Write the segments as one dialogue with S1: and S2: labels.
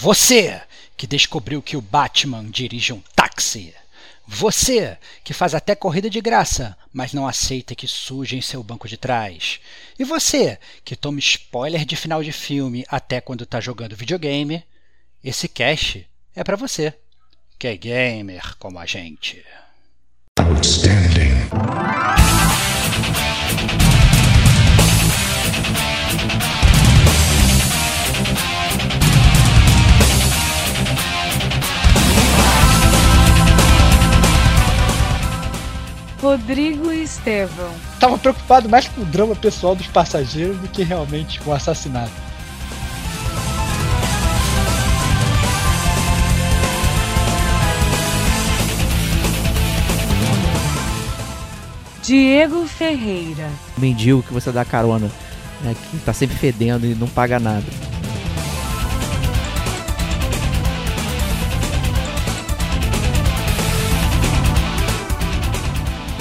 S1: Você que descobriu que o Batman dirige um táxi. Você que faz até corrida de graça, mas não aceita que sujem seu banco de trás. E você que toma spoiler de final de filme até quando está jogando videogame. Esse cast é para você, que é gamer como a gente. Outstanding.
S2: Rodrigo e Estevão.
S3: Tava preocupado mais com o drama pessoal dos passageiros do que realmente com o assassinato.
S2: Diego Ferreira.
S4: Mendigo que você dá carona, né, que tá sempre fedendo e não paga nada.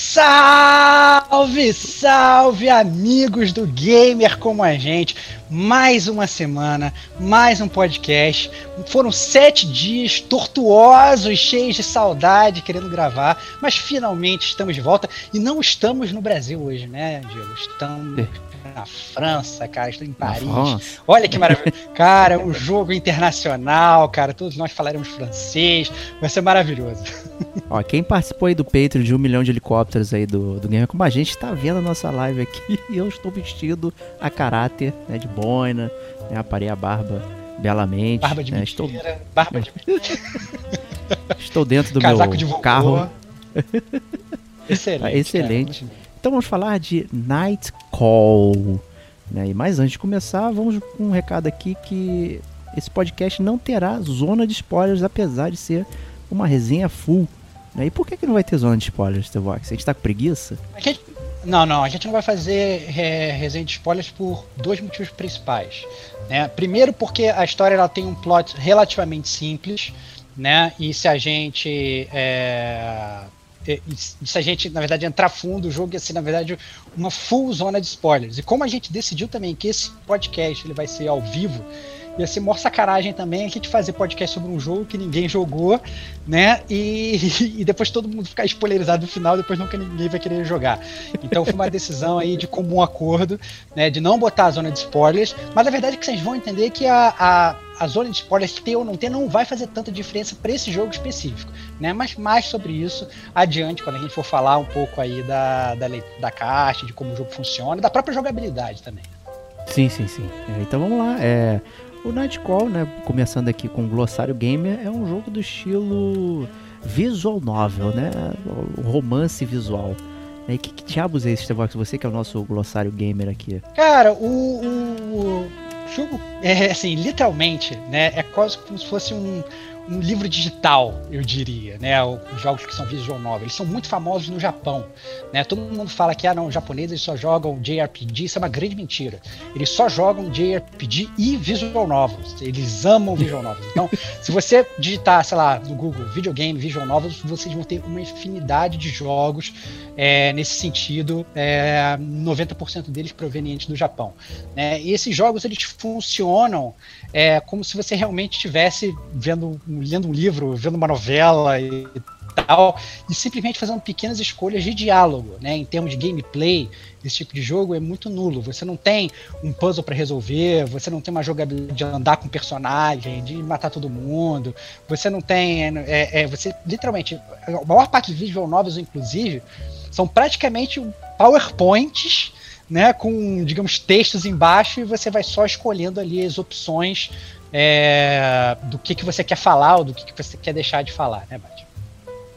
S3: Salve, salve amigos do Gamer como a gente. Mais uma semana, mais um podcast. Foram sete dias tortuosos, cheios de saudade, querendo gravar, mas finalmente estamos de volta e não estamos no Brasil hoje, né, Diego? Estamos na França, cara, estou em Paris. Olha que maravilha. cara, um jogo internacional, cara, todos nós falaremos francês, vai ser maravilhoso.
S4: Ó, quem participou aí do Patreon de um milhão de helicópteros aí do, do Gamer Como a gente está vendo a nossa live aqui e eu estou vestido a caráter, né, de boina, né, aparei a barba belamente.
S3: Barba de
S4: né,
S3: estou... barba de
S4: Estou dentro do
S3: Casaco
S4: meu
S3: de
S4: carro.
S3: Excelente.
S4: Excelente. Cara, então vamos falar de Night Call. Né? E mais antes de começar, vamos com um recado aqui que esse podcast não terá zona de spoilers, apesar de ser uma resenha full. Né? E por que, que não vai ter zona de spoilers, The Vox? A gente tá com preguiça?
S3: Gente, não, não, a gente não vai fazer é, resenha de spoilers por dois motivos principais. Né? Primeiro, porque a história ela tem um plot relativamente simples, né? E se a gente é, se a gente, na verdade, entrar fundo, o jogo ia ser, na verdade, uma full zona de spoilers. E como a gente decidiu também que esse podcast ele vai ser ao vivo, ia ser maior sacanagem também a gente fazer podcast sobre um jogo que ninguém jogou, né? E, e depois todo mundo ficar spoilerizado no final, depois nunca ninguém vai querer jogar. Então foi uma decisão aí de comum acordo, né? De não botar a zona de spoilers, mas a verdade é que vocês vão entender que a, a, a zona de spoilers ter ou não ter não vai fazer tanta diferença para esse jogo específico, né? Mas mais sobre isso adiante, quando a gente for falar um pouco aí da, da, da caixa, de como o jogo funciona, da própria jogabilidade também.
S4: Sim, sim, sim. Então vamos lá. É, o Nightcall, né, começando aqui com o Glossário Gamer, é um jogo do estilo visual novel, né? Romance visual. E que, que diabos é esse, Stevox? Você que é o nosso glossário gamer aqui.
S3: Cara, o, o, o jogo é assim, literalmente, né? É quase como se fosse um, um livro digital, eu diria, né? Os jogos que são visual novel, eles são muito famosos no Japão, né? Todo mundo fala que ah não, os japoneses só jogam JRPG, isso é uma grande mentira. Eles só jogam JRPG e visual novels. Eles amam visual novels. Então, se você digitar, sei lá, no Google videogame visual novels, vocês vão ter uma infinidade de jogos é, nesse sentido, é, 90% deles provenientes do Japão. Né? E esses jogos eles funcionam é, como se você realmente estivesse vendo um lendo um livro, vendo uma novela e tal, e simplesmente fazendo pequenas escolhas de diálogo, né? Em termos de gameplay, esse tipo de jogo é muito nulo. Você não tem um puzzle para resolver, você não tem uma jogabilidade de andar com personagem, de matar todo mundo, você não tem. É, é, você literalmente. A maior parte dos visual novels, inclusive, são praticamente PowerPoints. Né, com, digamos, textos embaixo e você vai só escolhendo ali as opções é, do que, que você quer falar ou do que, que você quer deixar de falar, né, Bate?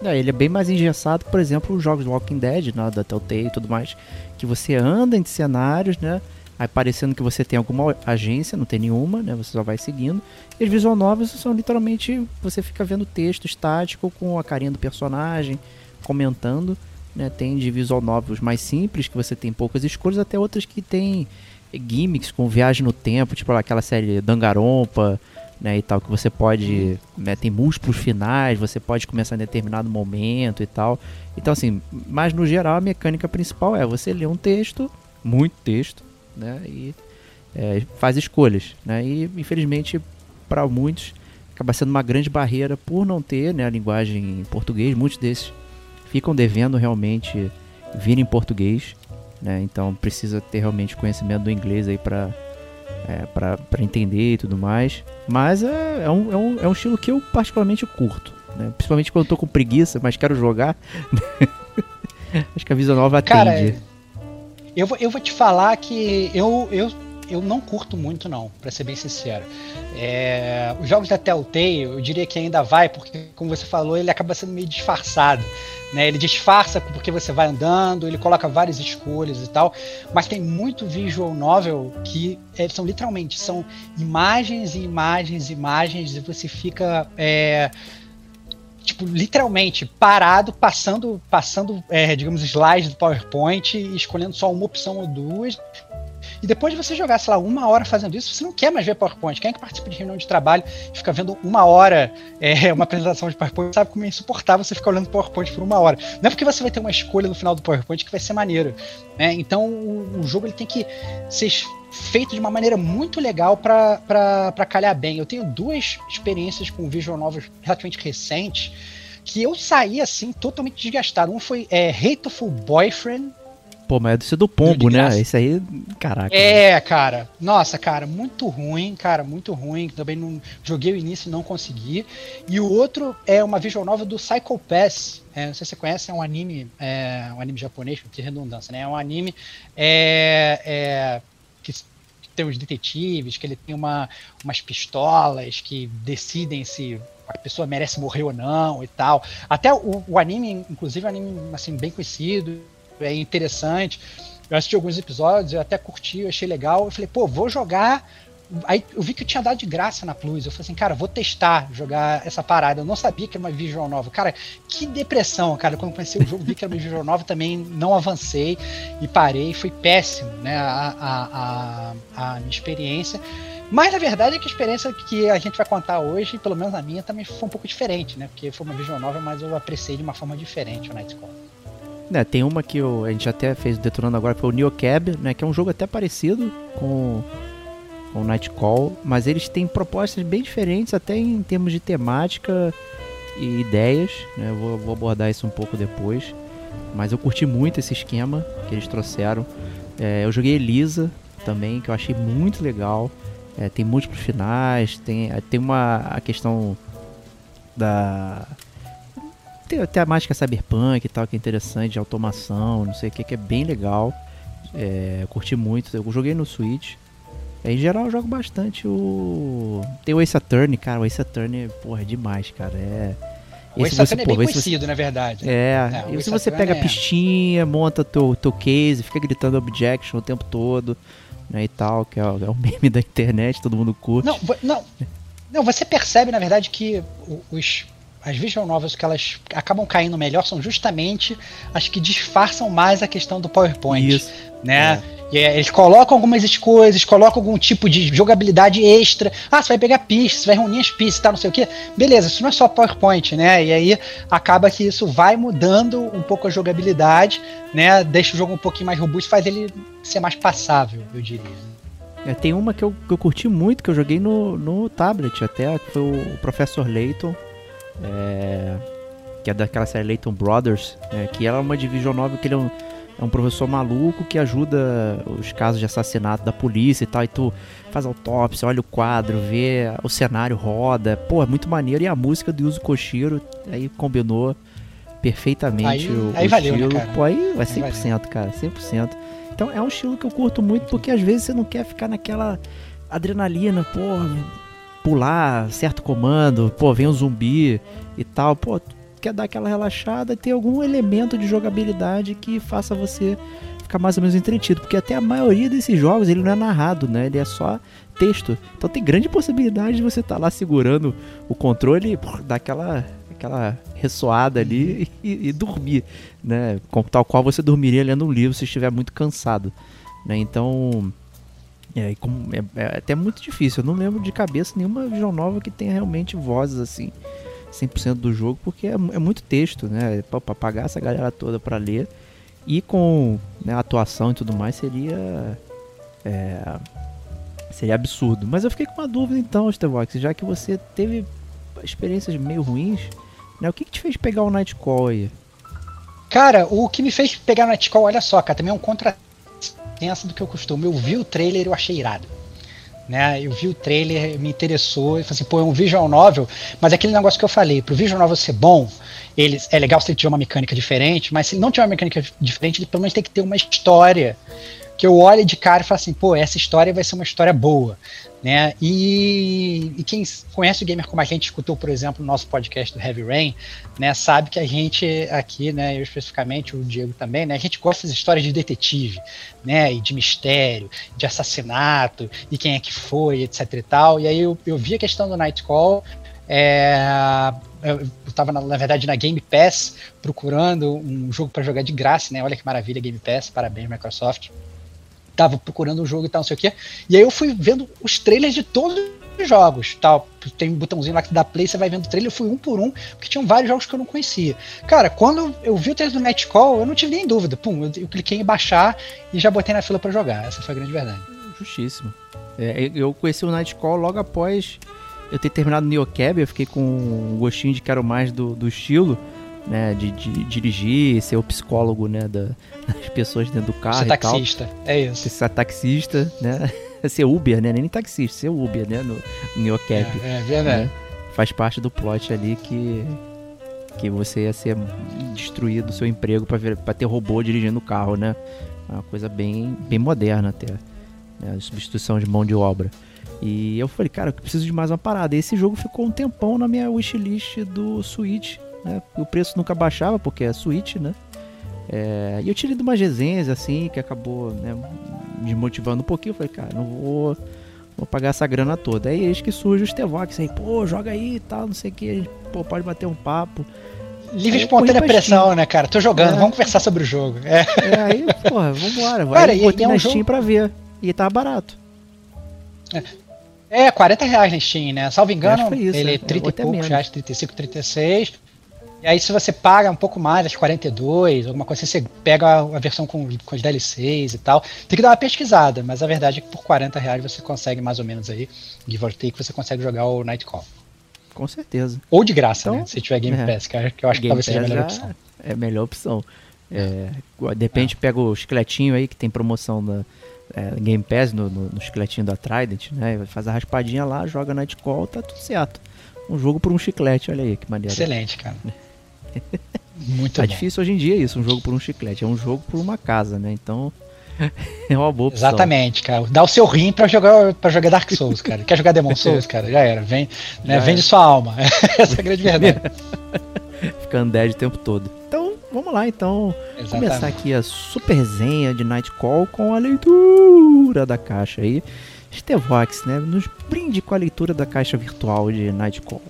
S4: É, ele é bem mais engessado, por exemplo, os jogos Walking Dead, né, da Telltale e tudo mais, que você anda em cenários, né, aí parecendo que você tem alguma agência, não tem nenhuma, né, você só vai seguindo. E as visual novels são literalmente, você fica vendo texto estático com a carinha do personagem, comentando, né? Tem de visual novels mais simples, que você tem poucas escolhas, até outras que tem gimmicks com viagem no tempo, tipo aquela série Dangarompa, né, e tal, que você pode, né, tem múltiplos finais, você pode começar em determinado momento e tal. Então assim, mas no geral a mecânica principal é você ler um texto, muito texto, né, e é, faz escolhas, né, e infelizmente para muitos acaba sendo uma grande barreira por não ter, né, a linguagem em português, muitos desses ficam devendo realmente vir em português, né, então precisa ter realmente conhecimento do inglês aí para é, para entender e tudo mais. Mas é, é, um, é, um, é um estilo que eu particularmente curto. Né? Principalmente quando eu tô com preguiça, mas quero jogar. Acho que a Visa Nova atende. Cara,
S3: eu vou, eu vou te falar que eu, eu, eu não curto muito, não, para ser bem sincero. É, os jogos da Telltale, eu diria que ainda vai, porque, como você falou, ele acaba sendo meio disfarçado. Né? Ele disfarça porque você vai andando, ele coloca várias escolhas e tal, mas tem muito visual novel que é, são literalmente são imagens e imagens e imagens e você fica é, tipo literalmente parado passando passando é, digamos slides do PowerPoint escolhendo só uma opção ou duas e depois de você jogar, sei lá, uma hora fazendo isso, você não quer mais ver PowerPoint. Quem é que participa de reunião de trabalho e fica vendo uma hora é, uma apresentação de PowerPoint, sabe como é insuportável você ficar olhando PowerPoint por uma hora. Não é porque você vai ter uma escolha no final do PowerPoint que vai ser maneiro. Né? Então o, o jogo ele tem que ser feito de uma maneira muito legal para calhar bem. Eu tenho duas experiências com visual novels relativamente recentes que eu saí assim totalmente desgastado. Um foi é, Hateful Boyfriend,
S4: Pô, mas é do do pombo, né? Esse aí, caraca.
S3: É, cara. Nossa, cara, muito ruim, cara, muito ruim. Também não joguei o início e não consegui. E o outro é uma visual novel do Psycho Pass. É, não sei se você conhece, é um anime, é, um anime japonês, que redundância, né? É um anime é, é, que tem os detetives, que ele tem uma, umas pistolas que decidem se a pessoa merece morrer ou não e tal. Até o, o anime, inclusive, é um anime assim, bem conhecido é interessante. Eu assisti alguns episódios, eu até curti, eu achei legal. Eu falei, pô, vou jogar. Aí eu vi que eu tinha dado de graça na Plus. Eu falei assim, cara, vou testar jogar essa parada. Eu não sabia que era uma visual nova. Cara, que depressão, cara. Quando conheci o jogo, vi que era uma visual nova, também não avancei e parei. Foi péssimo, né? A, a, a, a minha experiência. Mas a verdade é que a experiência que a gente vai contar hoje, pelo menos a minha, também foi um pouco diferente, né? Porque foi uma visual nova, mas eu apreciei de uma forma diferente o Nightcall.
S4: É, tem uma que eu, a gente até fez detonando agora, foi o Neo Cab, né? Que é um jogo até parecido com o Nightcall, mas eles têm propostas bem diferentes, até em termos de temática e ideias, né? Vou, vou abordar isso um pouco depois. Mas eu curti muito esse esquema que eles trouxeram. É, eu joguei Elisa também, que eu achei muito legal. É, tem múltiplos finais, tem, tem uma a questão da tem a temática cyberpunk e tal, que é interessante, de automação, não sei o que, que é bem legal. É, curti muito. Eu joguei no Switch. É, em geral eu jogo bastante o. Tem o Ace Attorney, cara. O Ace Attorney, porra, é demais, cara. É.
S3: O Ace Attorney é bem conhecido, você... na verdade.
S4: É, é e se você pega a é. pistinha, monta teu, teu case, fica gritando objection o tempo todo, né, e tal, que é, é o meme da internet, todo mundo curte.
S3: Não, não, não, você percebe, na verdade, que os as visual novels que elas acabam caindo melhor são justamente as que disfarçam mais a questão do PowerPoint, Isso. né? É. E eles colocam algumas coisas, colocam algum tipo de jogabilidade extra. Ah, você vai pegar pistas, você vai reunir as pistas, tá, não sei o que. Beleza, isso não é só PowerPoint, né? E aí acaba que isso vai mudando um pouco a jogabilidade, né? Deixa o jogo um pouquinho mais robusto, faz ele ser mais passável, eu diria.
S4: É, tem uma que eu, que eu curti muito, que eu joguei no, no tablet até, que foi o Professor Layton é, que é daquela série Layton Brothers, é, que ela é uma division novel que ele é um, é um, professor maluco que ajuda os casos de assassinato da polícia e tal, e tu faz autópsia, olha o quadro, vê o cenário, roda, pô, é muito maneiro, e a música do Yuzo Koshiro, aí combinou perfeitamente
S3: aí,
S4: o,
S3: aí
S4: o
S3: valeu,
S4: estilo,
S3: né,
S4: pô, aí vai 100%, cara, 100%. Então é um estilo que eu curto muito, porque às vezes você não quer ficar naquela adrenalina, porra, pular certo comando, pô, vem um zumbi e tal, pô, quer dar aquela relaxada e ter algum elemento de jogabilidade que faça você ficar mais ou menos entretido, porque até a maioria desses jogos ele não é narrado, né? Ele é só texto. Então tem grande possibilidade de você estar tá lá segurando o controle e dar aquela aquela ressoada ali e, e, dormir, né? Com, tal qual você dormiria lendo um livro se estiver muito cansado, né? Então, é, é, é, até muito difícil. Eu não lembro de cabeça nenhuma visual nova que tenha realmente vozes assim, 100% do jogo, porque é, é muito texto, né? Para pagar essa galera toda para ler e com né, atuação e tudo mais seria é, seria absurdo. Mas eu fiquei com uma dúvida então, Stevox, já que você teve experiências meio ruins, né? O que, que te fez pegar o Nightcall aí?
S3: Cara, o que me fez pegar o Nightcall, olha só, cara, também é um contrassenso do que eu costumo. Eu vi o trailer e eu achei irado. Né? Eu vi o trailer, me interessou, e falei assim, pô, é um visual novel, mas é aquele negócio que eu falei, pro visual novel ser bom, ele, é legal se ele tiver uma mecânica diferente, mas se ele não tiver uma mecânica diferente, ele pelo menos tem que ter uma história que eu olhe de cara e falo assim, pô, essa história vai ser uma história boa, né? E, e, quem conhece o gamer como a gente escutou, por exemplo, o nosso podcast do Heavy Rain, né, sabe que a gente aqui, né, eu especificamente, o Diego também, né, a gente gosta das histórias de detetive, né, e de mistério, de assassinato, e quem é que foi, etc e tal. E aí eu, eu vi a questão do Nightcall, é, eu estava na, na, verdade na Game Pass procurando um jogo para jogar de graça, né? Olha que maravilha Game Pass, parabéns Microsoft tava procurando um jogo e tal, não sei o quê. E aí eu fui vendo os trailers de todos os jogos, tal. Tem um botãozinho lá que dá play, você vai vendo o trailer, eu fui um por um, porque tinham vários jogos que eu não conhecia. Cara, quando eu vi o trailer do Nightcall, eu não tive nem dúvida. Pum, eu, eu cliquei em baixar e já botei na fila para jogar. Essa foi a grande verdade.
S4: Justíssimo. É, eu conheci o Nightcall logo após eu ter terminado o Neocab, eu fiquei com um gostinho de quero mais do, do estilo né, de, de, dirigir, ser o psicólogo, né, da, das pessoas dentro do carro ser
S3: taxista, é isso.
S4: Ser taxista, né, ser Uber, né, nem taxista, ser Uber, né, no, no Neocap.
S3: É, é verdade. Né?
S4: Faz parte do plot ali que que você ia ser destruído do seu emprego para ter robô dirigindo o carro, né? É uma coisa bem, bem moderna até, né? substituição de mão de obra. E eu falei, cara, eu preciso de mais uma parada. E esse jogo ficou um tempão na minha wishlist do Switch né? O preço nunca baixava, porque é Switch, né? É, e eu tirei de umas resenhas assim, que acabou né, me motivando um pouquinho. Eu falei, cara, não vou, vou pagar essa grana toda. Aí eis que surge o Stevox aí, pô, joga aí e tal, não sei o que, pô, pode bater um papo.
S3: Livre de espontânea pressão, né, cara? Tô jogando, é. vamos conversar sobre o jogo. É,
S4: é aí, porra, vambora. Cara, aí, botei é um na Steam jogo... pra ver. E tá barato.
S3: É. É, 40 reais na Steam, né? Salvo engano, isso, ele é 30 é, e poucos reais, 35, 36. E aí, se você paga um pouco mais, acho 42, alguma coisa assim, você pega a, versão com, com os DLCs e tal. Tem que dar uma pesquisada, mas a verdade é que por 40 reais você consegue mais ou menos aí, give or take, você consegue jogar o Nightcall.
S4: Com certeza.
S3: Ou de graça, então, né? Se tiver Game é. Pass, que eu acho Game que talvez seja a melhor opção.
S4: É a melhor opção. É, de repente é. pega o esqueletinho aí que tem promoção na é, Game Pass no, no, no esqueletinho da Trident, né? Faz a raspadinha lá, joga Nightcall, tá tudo certo. Um jogo por um chiclete, olha aí que maneiro.
S3: Excelente, cara. Muito
S4: tá
S3: bom.
S4: difícil hoje em dia isso, um jogo por um chiclete. É um jogo por uma casa, né? Então é uma boa opção.
S3: Exatamente, cara. Dá o seu rim pra jogar, pra jogar Dark Souls, cara. Quer jogar Demon Souls, cara? Já era. Vem, né? Vende sua alma. Essa é a grande verdade.
S4: Fica undead o tempo todo. Então, vamos lá, então. Exatamente. Começar aqui a super zenha de Nightcall com a leitura da caixa aí. Stevox, né? Nos brinde com a leitura da caixa virtual de Nightcall.
S3: Night Call,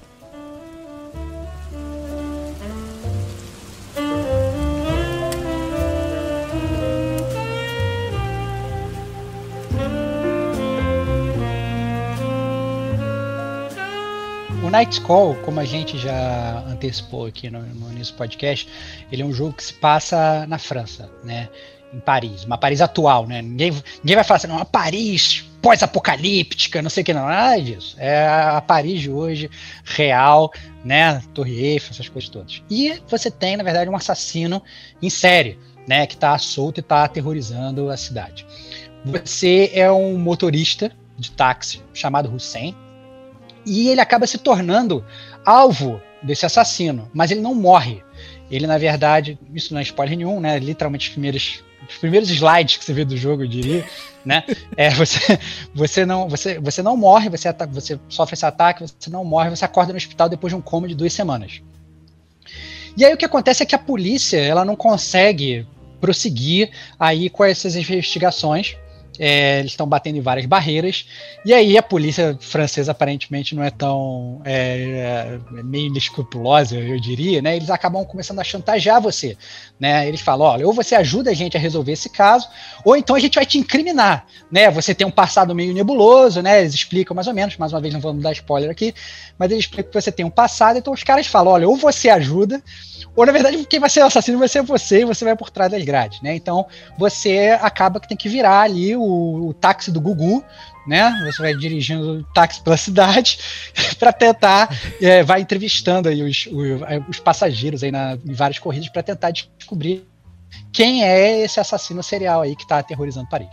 S3: como a gente já antecipou aqui no, no do podcast, ele é um jogo que se passa na França, né? Em Paris, uma Paris atual, né? Ninguém, ninguém vai falar assim, uma Paris pós-apocalíptica, não sei o que, não, nada disso. É a Paris de hoje, real, né? Torre Eiffel, essas coisas todas. E você tem, na verdade, um assassino em série, né? Que tá solto e tá aterrorizando a cidade. Você é um motorista de táxi chamado Hussein, e ele acaba se tornando alvo desse assassino, mas ele não morre. Ele, na verdade, isso não é spoiler nenhum, né? Literalmente os primeiros, os primeiros slides que você vê do jogo, eu diria, né? É, você, você, não, você, você não morre, você, você sofre esse ataque, você não morre, você acorda no hospital depois de um coma de duas semanas. E aí o que acontece é que a polícia ela não consegue prosseguir aí com essas investigações é, eles estão batendo em várias barreiras, e aí a polícia francesa aparentemente não é tão é, é, meio inescrupulosa, eu diria, né? Eles acabam começando a chantagear você, né? Eles falam, olha, ou você ajuda a gente a resolver esse caso, ou então a gente vai te incriminar, né? Você tem um passado meio nebuloso, né? Eles explicam mais ou menos, mais uma vez não vamos dar spoiler aqui, mas eles explicam que você tem um passado, então os caras falam, olha, ou você ajuda, ou na verdade quem vai ser o assassino vai ser você e você vai por trás das grades, né? Então você acaba que tem que virar ali o, o táxi do Gugu, né? Você vai dirigindo o táxi pela cidade para tentar, é, vai entrevistando aí os, os, os passageiros aí na, em várias corridas para tentar descobrir quem é esse assassino serial aí que está aterrorizando Paris.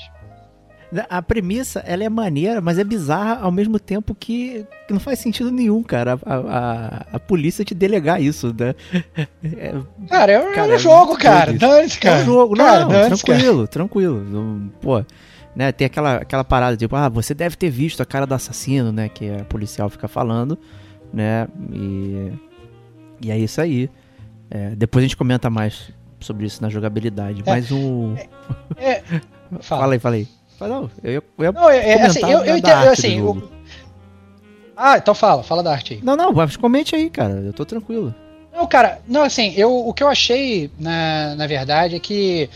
S4: A premissa, ela é maneira, mas é bizarra ao mesmo tempo que, que não faz sentido nenhum, cara. A, a, a polícia te delegar isso, né?
S3: É, cara, é, cara, é um jogo, é cara. Dane-se, cara.
S4: É um jogo, cara, não, não tranquilo, cara. tranquilo. Pô, né, tem aquela, aquela parada, tipo, ah, você deve ter visto a cara do assassino, né? Que a policial fica falando, né? E, e é isso aí. É, depois a gente comenta mais sobre isso na jogabilidade. É, mas o. É, é fala. fala aí, fala aí. Não, eu ia, eu não, é, é assim, eu, eu entendo, assim, o...
S3: Ah, então fala, fala da arte aí.
S4: Não, não, mas comente aí, cara, eu tô tranquilo.
S3: Não, cara, não, assim, eu, o que eu achei, na, na verdade, é que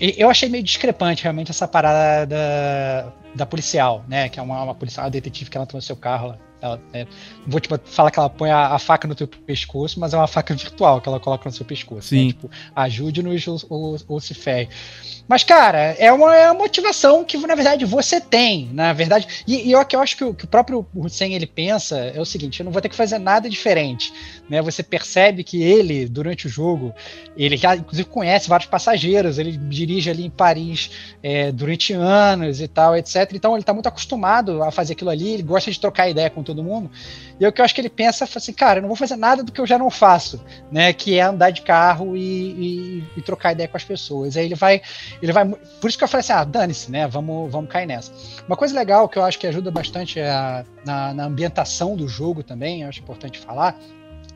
S3: eu achei meio discrepante realmente essa parada da, da policial, né, que é uma, uma policial, uma detetive que ela entrou no seu carro lá. Ela, é, não vou tipo, falar que ela põe a, a, faca no teu pescoço, mas é uma faca virtual que ela coloca no seu pescoço. Né? Sim. Né? Tipo, ajude-nos ou, ou, ou, se ferre. Mas, cara, é uma, é uma motivação que, na verdade, você tem, na verdade. E, e eu, eu acho que o, que o próprio Hussein ele pensa é o seguinte: eu não vou ter que fazer nada diferente. Né? Você percebe que ele, durante o jogo, ele já, inclusive, conhece vários passageiros, ele dirige ali em Paris é, durante anos e tal, etc. Então, ele está muito acostumado a fazer aquilo ali, ele gosta de trocar ideia com todo mundo. E é o que eu acho que ele pensa assim, cara, eu não vou fazer nada do que eu já não faço, né? Que é andar de carro e, e, e trocar ideia com as pessoas. Aí ele vai, ele vai. Por isso que eu falei assim, ah, dane-se, né? Vamos, vamos cair nessa. Uma coisa legal que eu acho que ajuda bastante a, na, na ambientação do jogo também, acho importante falar,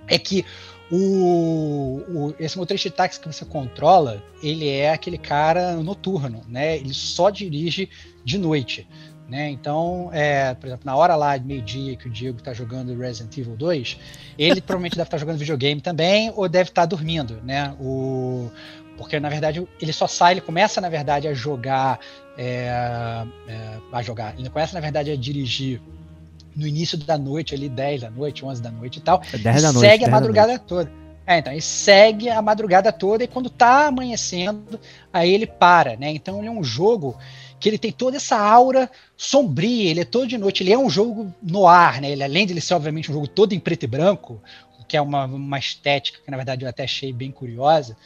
S3: é que o, o, esse motorista de táxi que você controla, ele é aquele cara noturno, né? Ele só dirige de noite. Né? Então, é, por exemplo, na hora lá de meio-dia que o Diego está jogando Resident Evil 2, ele provavelmente deve estar tá jogando videogame também ou deve estar tá dormindo, né? O, porque na verdade ele só sai, ele começa na verdade a jogar, é, é, a jogar, ele começa na verdade a dirigir no início da noite, ali 10 da noite, 11 da noite e tal,
S4: é 10 da
S3: noite, segue a madrugada toda. É, então, ele segue a madrugada toda e quando tá amanhecendo, aí ele para, né? Então ele é um jogo que ele tem toda essa aura sombria, ele é todo de noite, ele é um jogo no ar, né? Ele, além de ele ser, obviamente, um jogo todo em preto e branco, que é uma, uma estética que, na verdade, eu até achei bem curiosa,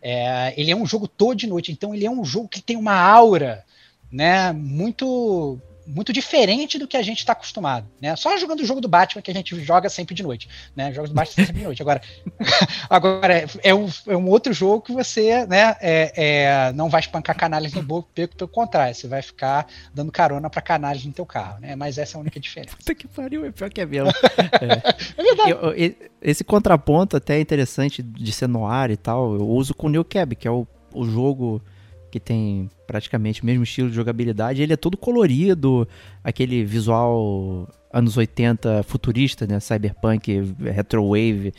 S3: é, ele é um jogo todo de noite, então ele é um jogo que tem uma aura né, muito muito diferente do que a gente está acostumado, né? Só jogando o jogo do Batman que a gente joga sempre de noite, né? Jogos do Batman sempre de noite. Agora, agora é, um, é um outro jogo que você, né? É, é, não vai espancar canalhas no boco, pelo, pelo contrário, você vai ficar dando carona para canalhas no teu carro, né? Mas essa é a única diferença.
S4: Puta que pariu, é pior que é mesmo. é. é verdade. Eu, esse contraponto até é interessante de ser no ar e tal. Eu uso com o New Cab, que é o, o jogo que tem praticamente o mesmo estilo de jogabilidade. Ele é todo colorido, aquele visual anos 80 futurista, né? Cyberpunk, retrowave,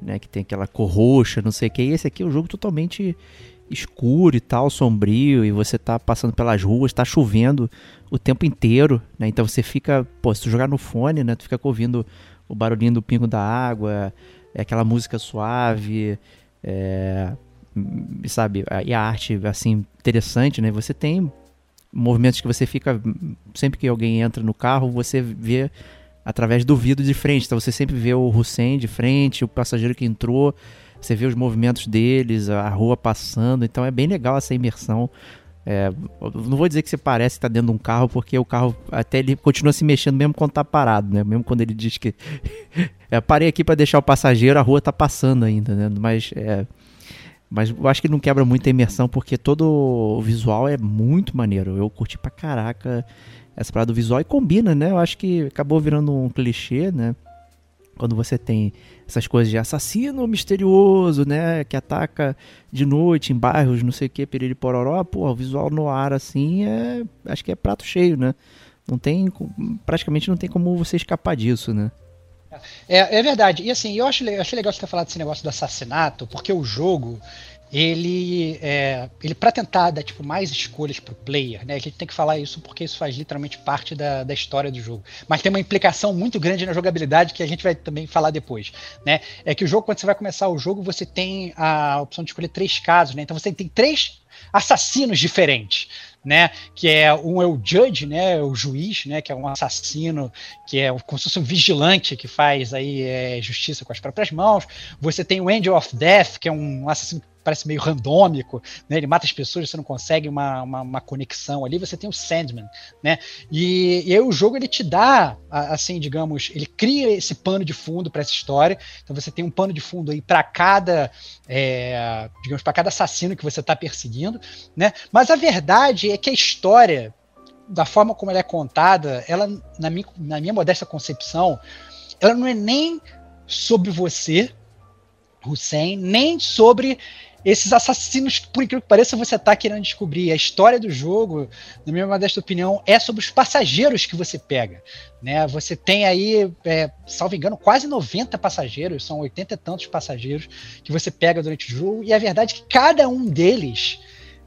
S4: né? Que tem aquela cor roxa, não sei o que. E esse aqui é um jogo totalmente escuro e tal, sombrio, e você tá passando pelas ruas, tá chovendo o tempo inteiro, né? Então você fica, pô, se tu jogar no fone, né? Tu fica ouvindo o barulhinho do pingo da água, é aquela música suave, é, sabe, e a arte, assim, interessante, né? Você tem movimentos que você fica, sempre que alguém entra no carro, você vê através do vidro de frente, então você sempre vê o Hussein de frente, o passageiro que entrou, você vê os movimentos deles, a rua passando, então é bem legal essa imersão. É, não vou dizer que você parece estar dentro de um carro, porque o carro até ele continua se mexendo mesmo quando está parado, né? Mesmo quando ele diz que é, parei aqui para deixar o passageiro, a rua está passando ainda, né? Mas é, mas eu acho que não quebra muito a imersão, porque todo o visual é muito maneiro. Eu curti pra caraca essa parada do visual e combina, né? Eu acho que acabou virando um clichê, né? quando você tem essas coisas de assassino misterioso, né, que ataca de noite em bairros, não sei o que, periri pororó, pô, o visual no ar assim é, acho que é prato cheio, né? Não tem, praticamente não tem como você escapar disso, né?
S3: É, é verdade. E assim, eu acho, achei legal você ter falado desse negócio do assassinato, porque o jogo, ele, é, ele para tentar dar tipo, mais escolhas para o player, né? A gente tem que falar isso porque isso faz literalmente parte da, da história do jogo. Mas tem uma implicação muito grande na jogabilidade que a gente vai também falar depois, né? É que o jogo, quando você vai começar o jogo, você tem a opção de escolher três casos, né? Então você tem três assassinos diferentes, né? Que é um é o judge, né? O juiz, né? Que é um assassino, que é como se fosse um vigilante que faz aí é, justiça com as próprias mãos. Você tem o Angel of Death, que é um assassino parece meio randômico, né? Ele mata as pessoas, você não consegue uma, uma, uma conexão ali. Você tem o Sandman, né? E, e, aí o jogo ele te dá, assim, digamos, ele cria esse pano de fundo para essa história. Então você tem um pano de fundo aí para cada, é, digamos, para cada assassino que você está perseguindo, né? Mas a verdade é que a história da forma como ela é contada, ela, na minha, na minha modesta concepção, ela não é nem sobre você, Hussein, nem sobre esses assassinos, por incrível que pareça, você está querendo descobrir. A história do jogo, na minha modesta opinião, é sobre os passageiros que você pega. Né? Você tem aí, é, salvo engano, quase 90 passageiros, são 80 e tantos passageiros que você pega durante o jogo, e a verdade é que cada um deles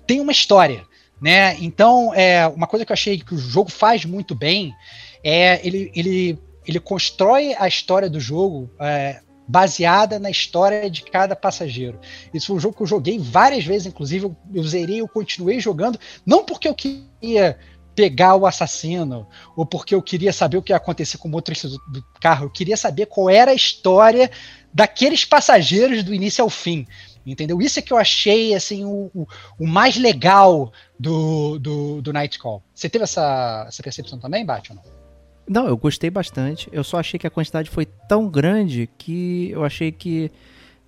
S3: tem uma história. Né? Então, é, uma coisa que eu achei que o jogo faz muito bem é ele, ele, ele constrói a história do jogo é, baseada na história de cada passageiro. Isso foi um jogo que eu joguei várias vezes, inclusive eu, zerei, eu continuei jogando, não porque eu queria pegar o assassino, ou porque eu queria saber o que ia acontecer com o motorista do, do carro, eu queria saber qual era a história daqueles passageiros do início ao fim. Entendeu? Isso é que eu achei assim o, o, o mais legal do, do, do Nightcall. Você teve essa, essa percepção também, Batman?
S4: Eu gostei bastante. Eu só achei que a quantidade foi tão grande que eu achei que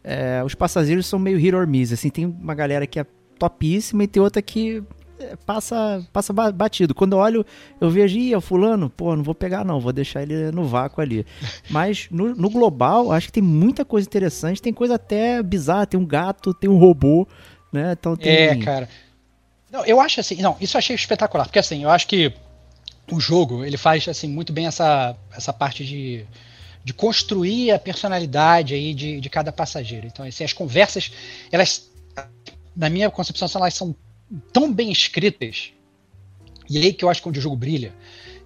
S4: é, os passageiros são meio hit or miss. Assim, tem uma galera que é topíssima e tem outra que é, passa passa batido. Quando eu olho, eu vejo, ih, é o fulano, pô, não vou pegar não, vou deixar ele no vácuo ali. Mas no, no global, acho que tem muita coisa interessante, tem coisa até bizarra, tem um gato, tem um robô, né? Então tem...
S3: É, cara. Não, eu acho assim, não, isso eu achei espetacular, porque assim, eu acho que o jogo ele faz assim muito bem essa, essa parte de, de construir a personalidade aí de, de cada passageiro. Então, assim, as conversas, elas, na minha concepção, elas são tão bem escritas, e aí que eu acho que é onde o jogo brilha,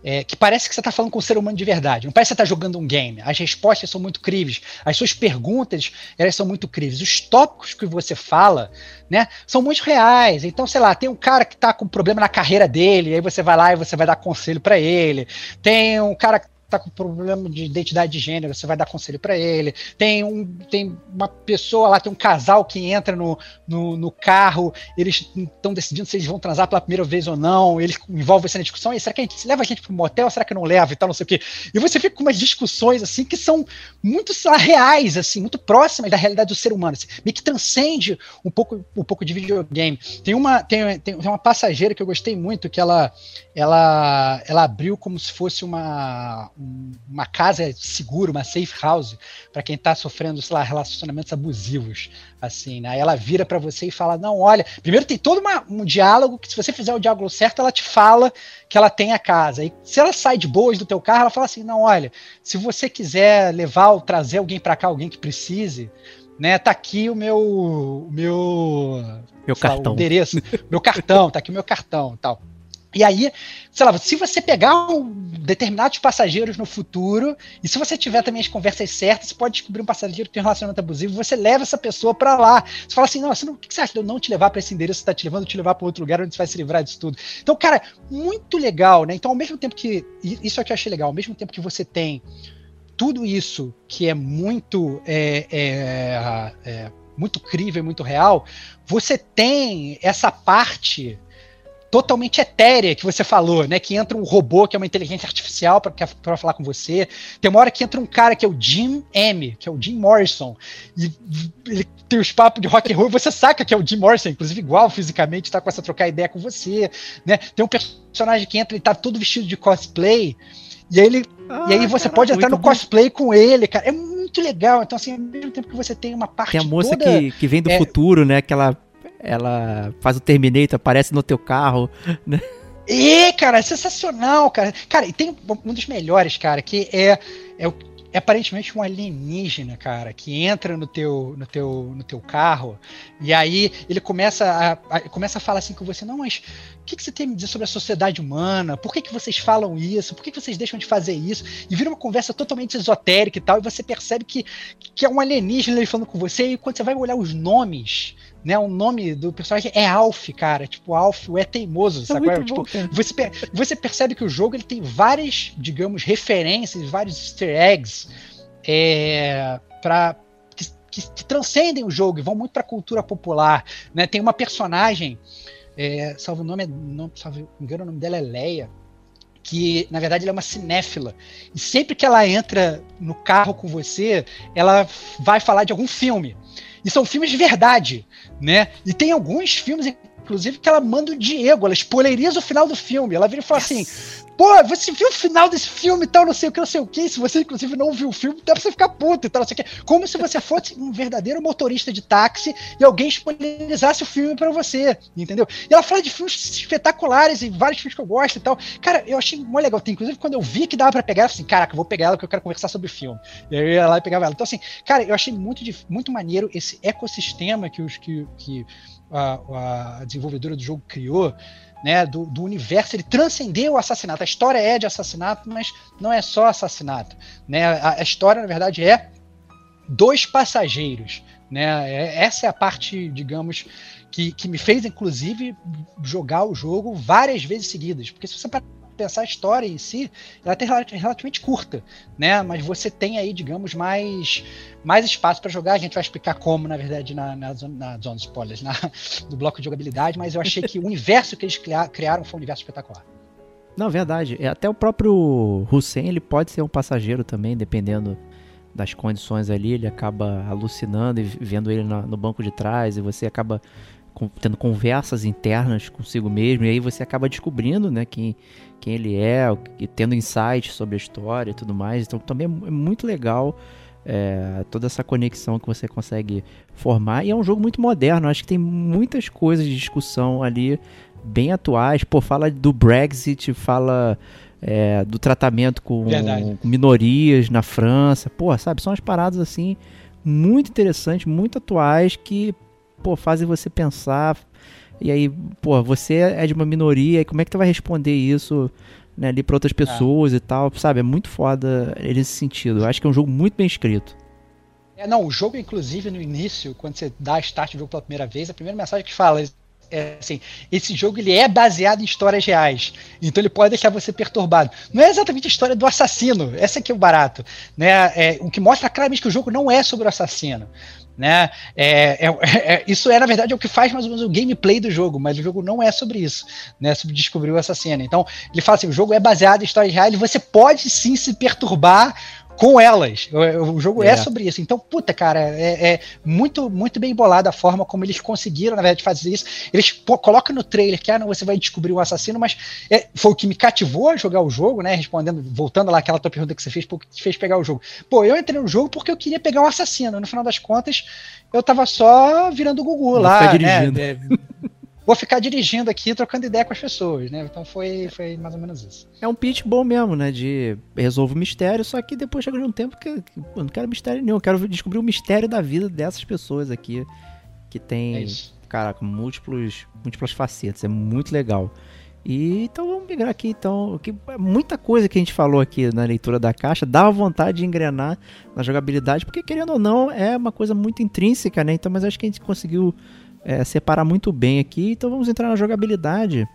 S3: é, que parece que você está falando com um ser humano de verdade. Não parece que você está jogando um game. As respostas são muito críveis. As suas perguntas elas são muito críveis. Os tópicos que você fala né, são muito reais. Então, sei lá, tem um cara que está com problema na carreira dele, aí você vai lá e você vai dar conselho para ele. Tem um cara que tá com problema de identidade de gênero, você vai dar conselho para ele. Tem, um, tem uma pessoa lá, tem um casal que entra no, no, no carro, eles estão decidindo se eles vão transar pela primeira vez ou não, eles envolvem essa discussão, e será que a gente leva a gente pro motel, será que não leva e tal, não sei o quê. E você fica com umas discussões, assim, que são muito lá, reais, assim, muito próximas da realidade do ser humano, assim, meio que transcende um pouco, um pouco de videogame. Tem uma, tem, tem, uma passageira que eu gostei muito, que ela, ela, ela abriu como se fosse uma uma casa segura, uma safe house, para quem está sofrendo, sei lá, relacionamentos abusivos, assim, né? Aí ela vira para você e fala: "Não, olha, primeiro tem todo uma, um diálogo que se você fizer o diálogo certo, ela te fala que ela tem a casa. E se ela sai de boas do teu carro, ela fala assim: "Não, olha, se você quiser levar ou trazer alguém para cá, alguém que precise, né? Tá aqui o meu o meu
S4: meu cartão,
S3: lá, endereço, meu cartão, tá aqui o meu cartão, tal. E aí, sei lá, se você pegar um, determinados passageiros no futuro, e se você tiver também as conversas certas, você pode descobrir um passageiro que tem um relacionamento abusivo, você leva essa pessoa para lá. Você fala assim: não, não, o que você acha de eu não te levar para esse endereço, você tá te levando, te levar para outro lugar onde você vai se livrar disso tudo? Então, cara, muito legal, né? Então, ao mesmo tempo que. Isso é que eu achei legal, ao mesmo tempo que você tem tudo isso que é muito. É, é, é, muito crível, muito real, você tem essa parte totalmente etérea que você falou, né? Que entra um robô que é uma inteligência artificial para falar com você. Tem uma hora que entra um cara que é o Jim M, que é o Jim Morrison, e ele tem os papos de rock and roll, você saca que é o Jim Morrison, inclusive igual fisicamente, tá com essa trocar ideia com você, né? Tem um personagem que entra e tá todo vestido de cosplay. E aí ele.
S4: Ah,
S3: e aí você
S4: caraca,
S3: pode entrar no
S4: muito bom.
S3: cosplay com ele, cara. É muito legal. Então, assim, ao mesmo tempo que você tem uma parte
S4: Tem a moça
S3: toda.
S4: que, que vem do
S3: é-
S4: futuro, né? Que ela, ela faz o Terminator, aparece no teu carro.
S3: E, cara, é sensacional, cara. Cara, e tem um dos melhores, cara, que é, é, é aparentemente um alienígena, cara, que entra no teu, no teu, no teu carro e aí ele começa a, a- começa a falar assim com você, não, mas o que, que você tem a me dizer sobre a sociedade humana? Por que, que vocês falam isso? Por que, que vocês deixam de fazer isso? E vira uma conversa totalmente esotérica e tal, e você percebe que, que é um alienígena ele falando com você, e quando você vai olhar os nomes, né, o nome do personagem é Alf, cara, tipo, Alf, é teimoso,
S4: É
S3: sabe?
S4: muito
S3: Tipo,
S4: bom,
S3: você, per- você percebe que o jogo ele tem várias, digamos, referências, vários easter eggs é, para que, que- transcendem o jogo e vão muito para a cultura popular. Né? Tem uma personagem, é, salvo o nome, é- não, salvo engano, o nome dela é Leia, que na verdade ela é uma cinéfila. E sempre que ela entra no carro com você, ela vai falar de algum filme. E são filmes de verdade, né? E tem alguns filmes, inclusive, que ela manda o Diego, ela spoileriza o final do filme. Ela vira e fala assim: pô, você viu o final desse filme e tal, não sei o que, não sei o que. Se você, inclusive, não viu o filme, dá pra você ficar puto e tal, não sei o que. Como se você fosse um verdadeiro motorista de táxi e alguém spoilerizasse o filme pra você, entendeu? E ela fala de filmes espetaculares e vários filmes que eu gosto e tal. Cara, eu achei muito legal. Inclusive, quando eu vi que dava pra pegar, eu falei assim: caraca, eu vou pegar ela porque eu quero conversar sobre o filme. E eu ia lá e pegava ela. Então, assim, cara, eu achei muito, muito maneiro esse ecossistema que, os, que, que a, a desenvolvedora do jogo criou, né, do, do universo, ele transcendeu o assassinato. A história é de assassinato, mas não é só assassinato. Né? A, a história, na verdade, é dos passageiros. Né? É- Essa é a parte, digamos, que, que me fez, inclusive, jogar o jogo várias vezes seguidas. Porque se você pensar a história em si, ela é relativamente curta, né? Mas você tem aí, digamos, mais, mais espaço para jogar. A gente vai explicar como, na verdade, na, na, na zona spoilers, na, do bloco de jogabilidade, mas eu achei que o universo que eles cria- criaram foi um universo espetacular.
S4: Não, verdade. É, Até o próprio Hussein, ele pode ser um passageiro também, dependendo das condições ali. Ele acaba alucinando e vendo ele no banco de trás e você acaba tendo conversas internas consigo mesmo. E aí você acaba descobrindo, né, quem, quem ele é, e tendo insights sobre a história e tudo mais. Então também é é muito legal é, toda essa conexão que você consegue formar. E é um jogo muito moderno. Acho que tem muitas coisas de discussão ali bem atuais. Pô, fala do Brexit, fala é, do tratamento com,
S3: Verdade.
S4: minorias na França. Pô, sabe? São umas paradas assim muito interessantes, muito atuais que, pô, fazem você pensar. E aí, pô, você é de uma minoria, e como é que tu vai responder isso né, ali pra outras pessoas e tal? Sabe? É muito foda nesse sentido. Eu acho que é um jogo muito bem escrito.
S3: É, não, o jogo, inclusive, no início, quando você dá start do jogo pela primeira vez, a primeira mensagem que fala é assim, esse jogo ele é baseado em histórias reais, então ele pode deixar você perturbado. Não é exatamente a história do assassino, essa aqui é o barato, né? É, o que mostra claramente que o jogo não é sobre o assassino. Né? É, é, é, isso é, na verdade, é o que faz mais ou menos o gameplay do jogo, mas o jogo não é sobre isso, né? Sobre descobrir o assassino. Então, ele fala assim: o jogo é baseado em histórias reais você pode sim se perturbar com elas. O, jogo é.
S4: É.
S3: sobre isso. Então, puta, cara, é, é muito, muito bem bolada a forma como eles conseguiram, na verdade, fazer isso. Eles pô, colocam no trailer que ah, não, você vai descobrir o assassino, mas é, foi o que me cativou a jogar o jogo, né? Respondendo, voltando lá aquela tua pergunta que você fez, pô, o que te fez pegar o jogo? Pô, eu entrei no jogo porque eu queria pegar um assassino. No final das contas, eu tava só virando o Gugu lá,
S4: ficar
S3: né?
S4: dirigindo.
S3: É, Vou ficar dirigindo aqui, trocando ideia com as pessoas, né? Então foi, foi mais ou menos isso.
S4: É um pitch bom mesmo, né? De resolve o mistério, só que depois chega de um tempo que, eu não quero mistério nenhum. Eu quero descobrir o mistério da vida dessas pessoas aqui. Que
S3: É
S4: tem,
S3: isso.
S4: caraca, múltiplos, múltiplas facetas. É muito legal. E então vamos migrar aqui, então. Que, muita coisa que a gente falou aqui na leitura da caixa dava vontade de engrenar na jogabilidade, porque querendo ou não, é uma coisa muito intrínseca, né? Então, mas acho que a gente conseguiu é, separar muito bem aqui. Então vamos entrar na jogabilidade.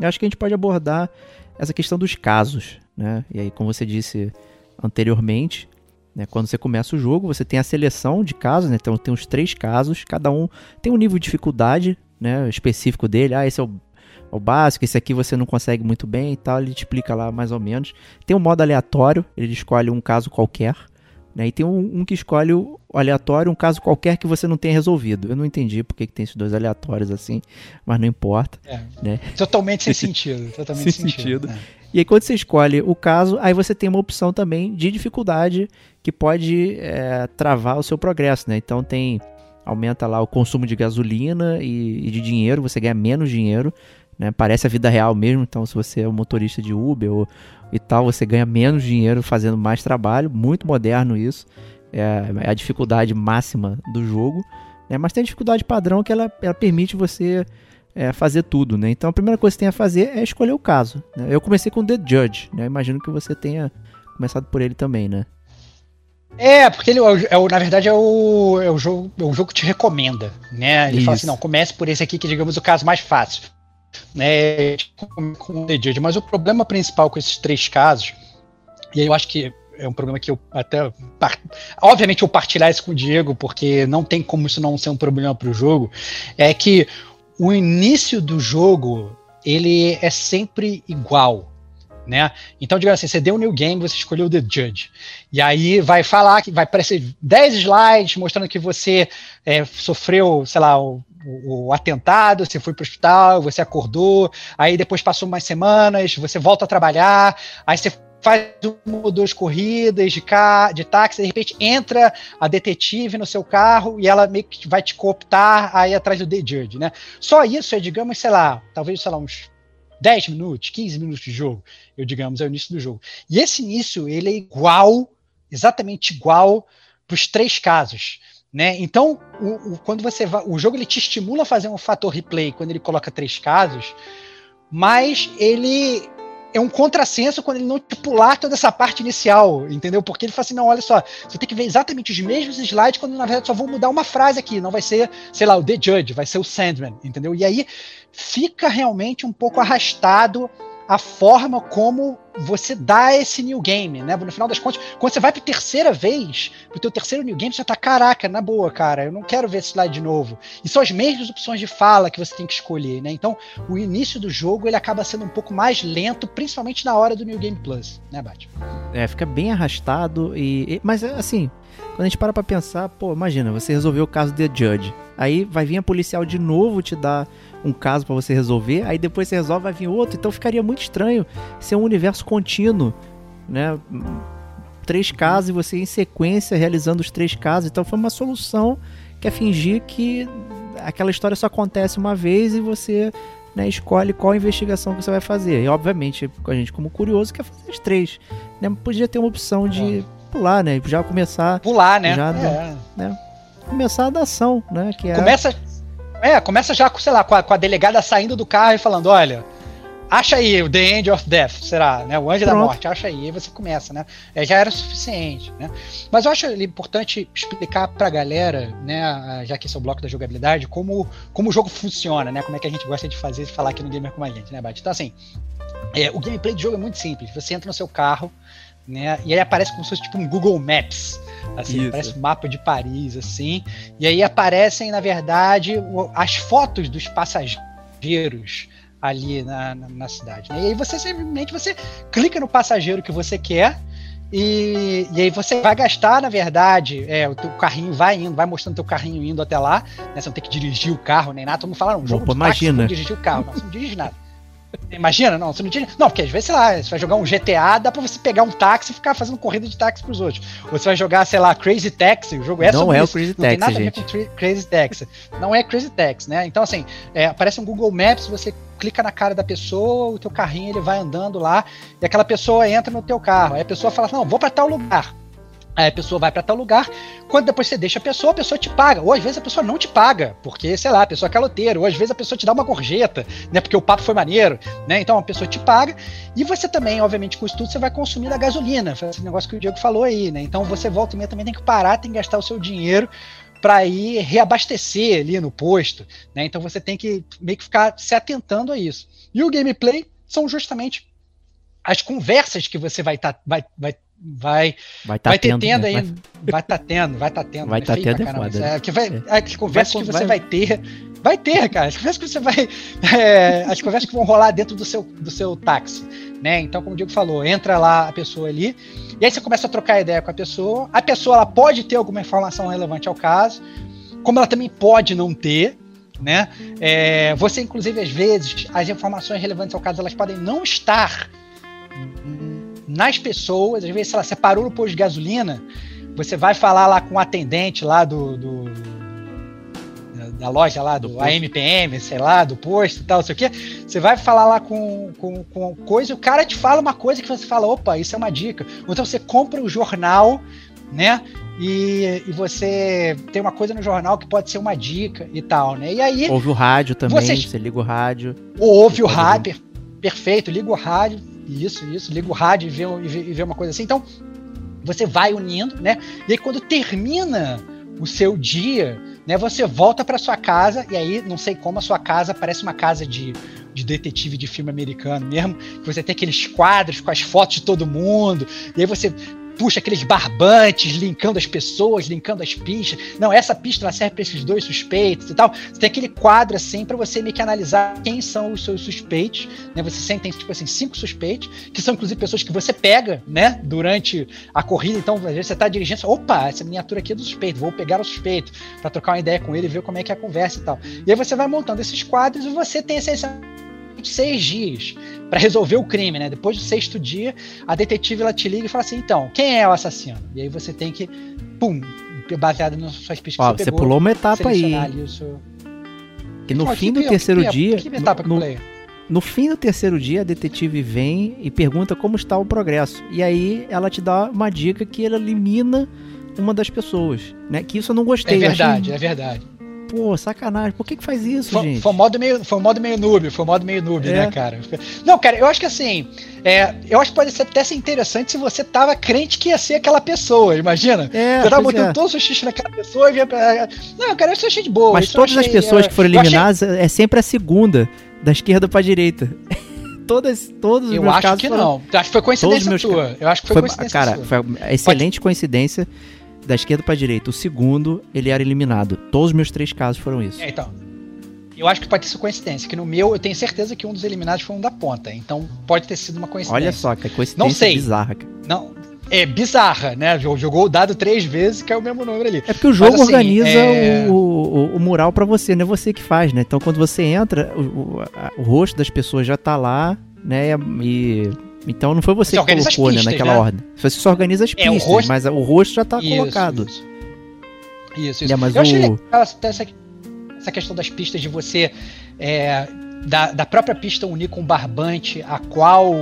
S4: Eu acho que a gente pode abordar essa questão dos casos, né? E aí, como você disse anteriormente, né, quando você começa o jogo, você tem a seleção de casos, né? Então tem os três casos, cada um tem um nível de dificuldade, né, específico dele. Ah, esse é o, o básico, esse aqui você não consegue muito bem e tal. Ele te explica lá mais ou menos. Tem um modo aleatório, ele escolhe um caso qualquer, Né? E tem um, um, que escolhe o aleatório, um caso qualquer que você não tenha resolvido. Eu não entendi porque que tem esses dois aleatórios assim, mas não importa. É. Né?
S3: Totalmente sem sentido. Totalmente sem, sentido. sentido.
S4: É. E aí quando você escolhe o caso, aí você tem uma opção também de dificuldade que pode é, travar o seu progresso, né? Então tem aumenta lá o consumo de gasolina e, e, de dinheiro, você ganha menos dinheiro, né? Parece a vida real mesmo, então se você é um motorista de Uber ou, e tal, você ganha menos dinheiro fazendo mais trabalho, muito moderno isso, é, é a dificuldade máxima do jogo, né? Mas tem a dificuldade padrão que ela, ela permite você é, fazer tudo, né? Então a primeira coisa que você tem a fazer é escolher o caso. Né? Eu comecei com The Judge, né? Imagino que você tenha começado por ele também, né?
S3: É, porque ele, é, é, na verdade, é o, é, o jogo, é o jogo que te recomenda, né? Ele Isso. fala assim, não, comece por esse aqui, que digamos o caso mais fácil. Né? Com o Judge. Mas o problema principal com esses três casos, e eu acho que é um problema que eu até. Obviamente eu partilhar isso com o Diego, porque não tem como isso não ser um problema para o jogo, é que o início do jogo ele é sempre igual. Né? Então, digamos assim, você deu um new game, você escolheu The Judge. E aí vai falar que vai aparecer 10 slides mostrando que você é, sofreu, sei lá, o, o, o, atentado, você foi para o hospital, você acordou, aí depois passou umas semanas, você volta a trabalhar, aí você faz uma ou duas corridas de, ca de táxi, de repente entra a detetive no seu carro e ela meio que vai te cooptar aí atrás do The Judge, né? Só isso é, digamos, sei lá, talvez, sei lá, uns 10 minutos, 15 minutos de jogo, eu digamos, é o início do jogo. E esse início, ele é igual, exatamente igual para os três casos. Né? Então, o, o, quando você vai, o jogo ele te estimula a fazer um fator replay quando ele coloca três casos, mas ele é um contrassenso quando ele não pular toda essa parte inicial, entendeu? Porque ele fala assim: não, olha só, você tem que ver exatamente os mesmos slides quando na verdade só vou mudar uma frase aqui, não vai ser, sei lá, o The Judge, vai ser o Sandman, entendeu? E aí fica realmente um pouco arrastado a forma como você dá esse new game, né? No final das contas, quando você vai pra terceira vez, pro teu terceiro new game, você já tá, caraca, na boa, cara, eu não quero ver esse slide de novo. E são as mesmas opções de fala que você tem que escolher, né? Então, o início do jogo, ele acaba sendo um pouco mais lento, principalmente na hora do New Game Plus, né, Bate?
S4: É, fica bem arrastado e... e mas, assim, quando a gente para pra pensar, pô, imagina, você resolveu o caso The Judge, aí vai vir a policial de novo te dar um caso para você resolver, aí depois você resolve, vai vir outro. Então ficaria muito estranho ser um universo contínuo, né? Três casos e você em sequência realizando os três casos. Então foi uma solução que é fingir que aquela história só acontece uma vez e você né, escolhe qual investigação que você vai fazer. E obviamente, a gente como curioso quer fazer as três. Né? Podia ter uma opção de pular, né? Já começar.
S3: Pular, né?
S4: Já, é. né? Começar a da ação, né? Que é...
S3: Começa é, começa já, sei lá, com a, com a delegada saindo do carro e falando, olha, acha aí o The End of Death, será, né? O Anjo Pronto. da Morte, acha aí, e você começa, né? É, já era suficiente, né? Mas eu acho importante explicar pra galera, né, já que esse é o bloco da jogabilidade, como, como o jogo funciona, né? Como é que a gente gosta de fazer e falar aqui no Gamer com a gente, né, Bate? Então, assim, é, o gameplay do jogo é muito simples. Você entra no seu carro, né? E aí aparece como se fosse tipo um Google Maps. Assim, parece um mapa de Paris, assim. E aí aparecem, na verdade, as fotos dos passageiros ali na, na, na cidade. Né? E aí você simplesmente você clica no passageiro que você quer. E, e aí você vai gastar, na verdade, é, o teu carrinho vai indo, vai mostrando teu carrinho indo até lá, né? Você não tem que dirigir o carro nem nada, todo mundo fala, não, jogo
S4: Bom, de táxi, imagina.
S3: não dirigir o carro, não, você não dirige nada. Imagina, não, você não tinha. Não, porque às vezes, sei lá, você vai jogar um GTA, dá pra você pegar um táxi e ficar fazendo corrida de táxi pros outros. Ou você vai jogar, sei lá, Crazy Taxi, o jogo é
S4: Não
S3: é
S4: o Crazy
S3: Taxi.
S4: Não tem nada
S3: gente. a ver com Crazy Taxi. Não é Crazy Taxi, né? Então, assim, é, aparece um Google Maps, você clica na cara da pessoa, o teu carrinho ele vai andando lá, e aquela pessoa entra no teu carro. Aí a pessoa fala, não, vou para tal lugar. Aí a pessoa vai para tal lugar, quando depois você deixa a pessoa, a pessoa te paga. Ou às vezes a pessoa não te paga, porque, sei lá, a pessoa é caloteira. Ou às vezes a pessoa te dá uma gorjeta, né? Porque o papo foi maneiro, né? Então a pessoa te paga. E você também, obviamente, com isso tudo, você vai consumir a gasolina. Foi esse negócio que o Diego falou aí, né? Então você volta e meia também tem que parar, tem que gastar o seu dinheiro para ir reabastecer ali no posto, né? Então você tem que meio que ficar se atentando a isso. E o gameplay são justamente as conversas que você vai, tá, vai, vai vai
S4: vai, tá
S3: vai ter
S4: tendo,
S3: tendo
S4: né?
S3: aí, vai tá tendo, vai tá tendo,
S4: vai
S3: né?
S4: tá tendo é foda,
S3: é, que vai, é, as conversas vai, que você vai, vai ter, vai ter, cara, as conversas que você vai, é, as conversas que vão rolar dentro do seu do seu táxi, né? Então, como o Diego falou, entra lá a pessoa ali E aí você começa a trocar ideia com a pessoa. A pessoa ela pode ter alguma informação relevante ao caso, como ela também pode não ter, né? É, você, inclusive, às vezes, as informações relevantes ao caso, elas podem não estar nas pessoas. Às vezes, sei lá, você parou no posto de gasolina, você vai falar lá com o atendente lá do, do da loja lá do, do AMPM, sei lá, do posto e tal, sei o quê. Você vai falar lá com, com, com coisa, o cara te fala uma coisa que você fala, opa, isso é uma dica. Ou então você compra o um jornal, né? E, e, você tem uma coisa no jornal que pode ser uma dica e tal, né? E aí.
S4: Ouve o rádio também, você, você liga o rádio.
S3: Ouve o rádio, per, perfeito, liga o rádio, isso, isso, liga o rádio e vê, e vê, e vê uma coisa assim. Então, você vai unindo, né? E aí quando termina o seu dia, né, você volta para sua casa e aí não sei como a sua casa parece uma casa de, de detetive de filme americano mesmo, que você tem aqueles quadros com as fotos de todo mundo, e aí você puxa aqueles barbantes, linkando as pessoas, linkando as pistas. Não, essa pista ela serve para esses dois suspeitos e tal. Você tem aquele quadro assim para você meio que analisar quem são os seus suspeitos. Né? Você sempre tem tipo assim cinco suspeitos, que são inclusive pessoas que você pega, né, durante a corrida. Então, às vezes você está dirigindo, opa, essa miniatura aqui é do suspeito, vou pegar o suspeito para trocar uma ideia com ele ver como é que é a conversa e tal. E aí você vai montando esses quadros e você tem essencialmente seis dias para resolver o crime, né? Depois do sexto dia, a detetive ela te liga e fala assim: então, quem é o assassino? E aí você tem que, pum, baseado nas suas pistas
S4: Ó, você, você pulou uma etapa aí. Seu... Que no fim do terceiro que, dia. Que etapa no, que no fim do terceiro dia, a detetive vem e pergunta como está o progresso. E aí ela te dá uma dica que ela elimina uma das pessoas, né? Que isso eu não gostei. É
S3: verdade, achei... é verdade
S4: pô, sacanagem, por que que faz isso,
S3: foi,
S4: gente?
S3: Foi um modo meio, foi um modo meio noob, foi um modo meio noob, né, é. né, cara? Não, cara, eu acho que assim, é, eu acho que pode ser, até ser interessante se você tava crente que ia ser aquela pessoa, imagina? É, você tava botando é. todos os xixi naquela pessoa e via pra... Não, cara, isso achei de boa.
S4: Mas todas achei, as pessoas que foram eliminadas achei... é sempre a segunda, da esquerda pra direita. todas, todos os
S3: eu
S4: meus
S3: acho
S4: casos
S3: que foram... não. Eu acho que foi coincidência tua. Eu acho que foi, foi coincidência
S4: Cara, sua. foi excelente Pode... coincidência da esquerda para direita. O segundo, ele era eliminado. Todos os meus três casos foram isso.
S3: É, então. Eu acho que pode ter sido coincidência, que no meu eu tenho certeza que um dos eliminados foi um da ponta. Então pode ter sido uma coincidência.
S4: Olha só, que coincidência Não sei. bizarra.
S3: Não, é bizarra, né? Jogou o dado três vezes e caiu o mesmo número ali.
S4: É porque o jogo Mas, assim, organiza é... o, o, o, mural para você, não é você que faz, né? Então quando você entra, o, o, o rosto das pessoas já tá lá, né? E então não foi você, você que colocou, pistas, né, naquela né? ordem. Você só organiza as pistas, é, o rosto... mas o rosto já tá isso, colocado.
S3: Isso, isso. isso. É, mas Eu o... achei legal essa, essa questão das pistas de você é, da, da própria pista unir com o barbante a qual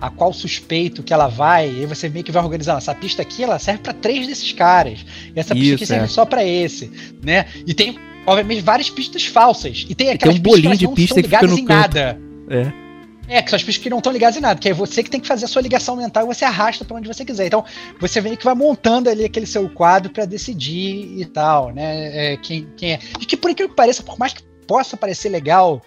S3: a qual suspeito que ela vai, e você meio que vai organizando. Essa pista aqui, ela serve para três desses caras. E essa pista aqui serve é. só para esse, né? E tem, obviamente, várias pistas falsas. E tem aquelas
S4: e tem um bolinho de pista que fica no
S3: em canto. nada. É. É, que são as pistas que não estão ligadas em nada, que é você que tem que fazer a sua ligação mental e você arrasta para onde você quiser. Então, você vem que vai montando ali aquele seu quadro para decidir e tal, né? É, quem, quem é. E que por incrível que pareça, por mais que possa parecer legal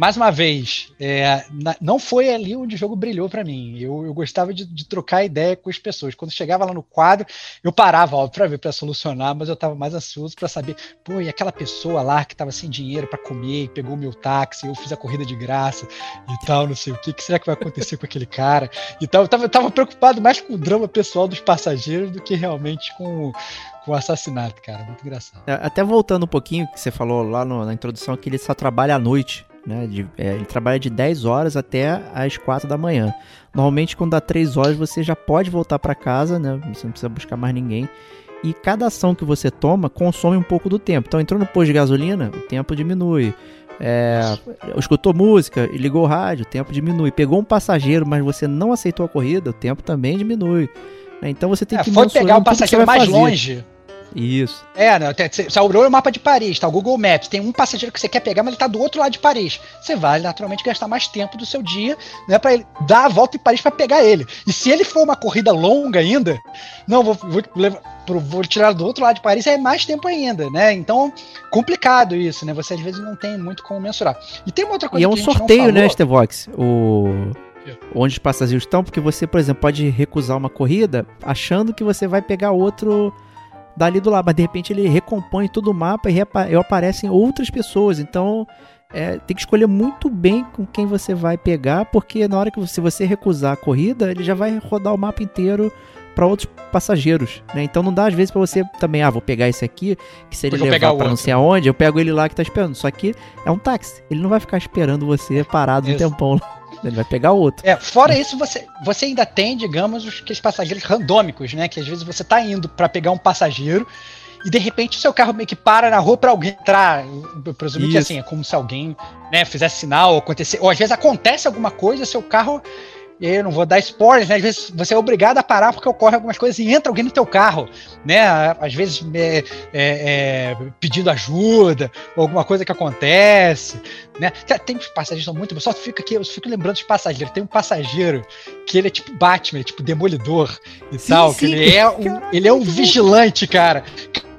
S3: mais uma vez, é, não foi ali onde o jogo brilhou para mim. Eu, eu gostava de, de, trocar ideia com as pessoas. Quando chegava lá no quadro, eu parava, óbvio, para ver, para solucionar, mas eu estava mais ansioso para saber, pô, e aquela pessoa lá que estava sem dinheiro para comer, pegou o meu táxi, eu fiz a corrida de graça e tal, não sei o que, que será que vai acontecer com aquele cara e tal. Eu tava, eu tava preocupado mais com o drama pessoal dos passageiros do que realmente com, com o assassinato, cara. Muito engraçado.
S4: É, até voltando um pouquinho, que você falou lá no, na introdução, que ele só trabalha à noite. Né, de, é, ele trabalha de 10 horas até as 4 da manhã. Normalmente, quando dá 3 horas, você já pode voltar para casa, né? Você não precisa buscar mais ninguém. E cada ação que você toma consome um pouco do tempo. Então, entrou no posto de gasolina, o tempo diminui. É, escutou música ligou o rádio, o tempo diminui. Pegou um passageiro, mas você não aceitou a corrida, o tempo também diminui. Né? Então você tem é, que
S3: foi pegar o passageiro mais fazer. longe.
S4: Isso.
S3: É, né? Você abriu o mapa de Paris, tá? O Google Maps. Tem um passageiro que você quer pegar, mas ele tá do outro lado de Paris. Você vai naturalmente gastar mais tempo do seu dia, né? Pra ele dar a volta em Paris para pegar ele. E se ele for uma corrida longa ainda, não, vou, vou, vou tirar do outro lado de Paris, é mais tempo ainda, né? Então, complicado isso, né? Você às vezes não tem muito como mensurar. E tem uma outra coisa
S4: e é um sorteio, né, Stevox? O onde os passageiros estão, porque você, por exemplo, pode recusar uma corrida achando que você vai pegar outro dali do lado, mas de repente ele recompõe todo o mapa e aparecem outras pessoas. Então é, tem que escolher muito bem com quem você vai pegar, porque na hora que você, se você recusar a corrida, ele já vai rodar o mapa inteiro para outros passageiros, né? Então não dá às vezes para você também, ah, vou pegar esse aqui, que se ele
S3: eu
S4: levar para não sei aonde, eu pego ele lá que tá esperando. Só que é um táxi, ele não vai ficar esperando você parado um
S3: Isso.
S4: tempão lá. Ele vai pegar outro.
S3: É, fora isso, você, você ainda tem, digamos, os- aqueles passageiros randômicos, né? Que às vezes você tá indo pra pegar um passageiro e de repente o seu carro meio que para na rua pra alguém entrar. Eu- presumo que
S4: Isso.
S3: assim, é como se alguém né, fizesse sinal, ou acontecer. Ou às vezes acontece alguma coisa, seu carro. E aí eu não vou dar spoilers, né? Às vezes você é obrigado a parar porque ocorre algumas coisas e entra alguém no teu carro, né? Às vezes é, é, é, pedindo ajuda, ou alguma coisa que acontece, né? Tem passageiros são muito. Eu só fico aqui, eu fico lembrando dos passageiros. Tem um passageiro que ele é tipo Batman, ele é tipo demolidor e
S4: Sim,
S3: tal.
S4: sim.
S3: Que ele é um, ele é um vigilante, cara.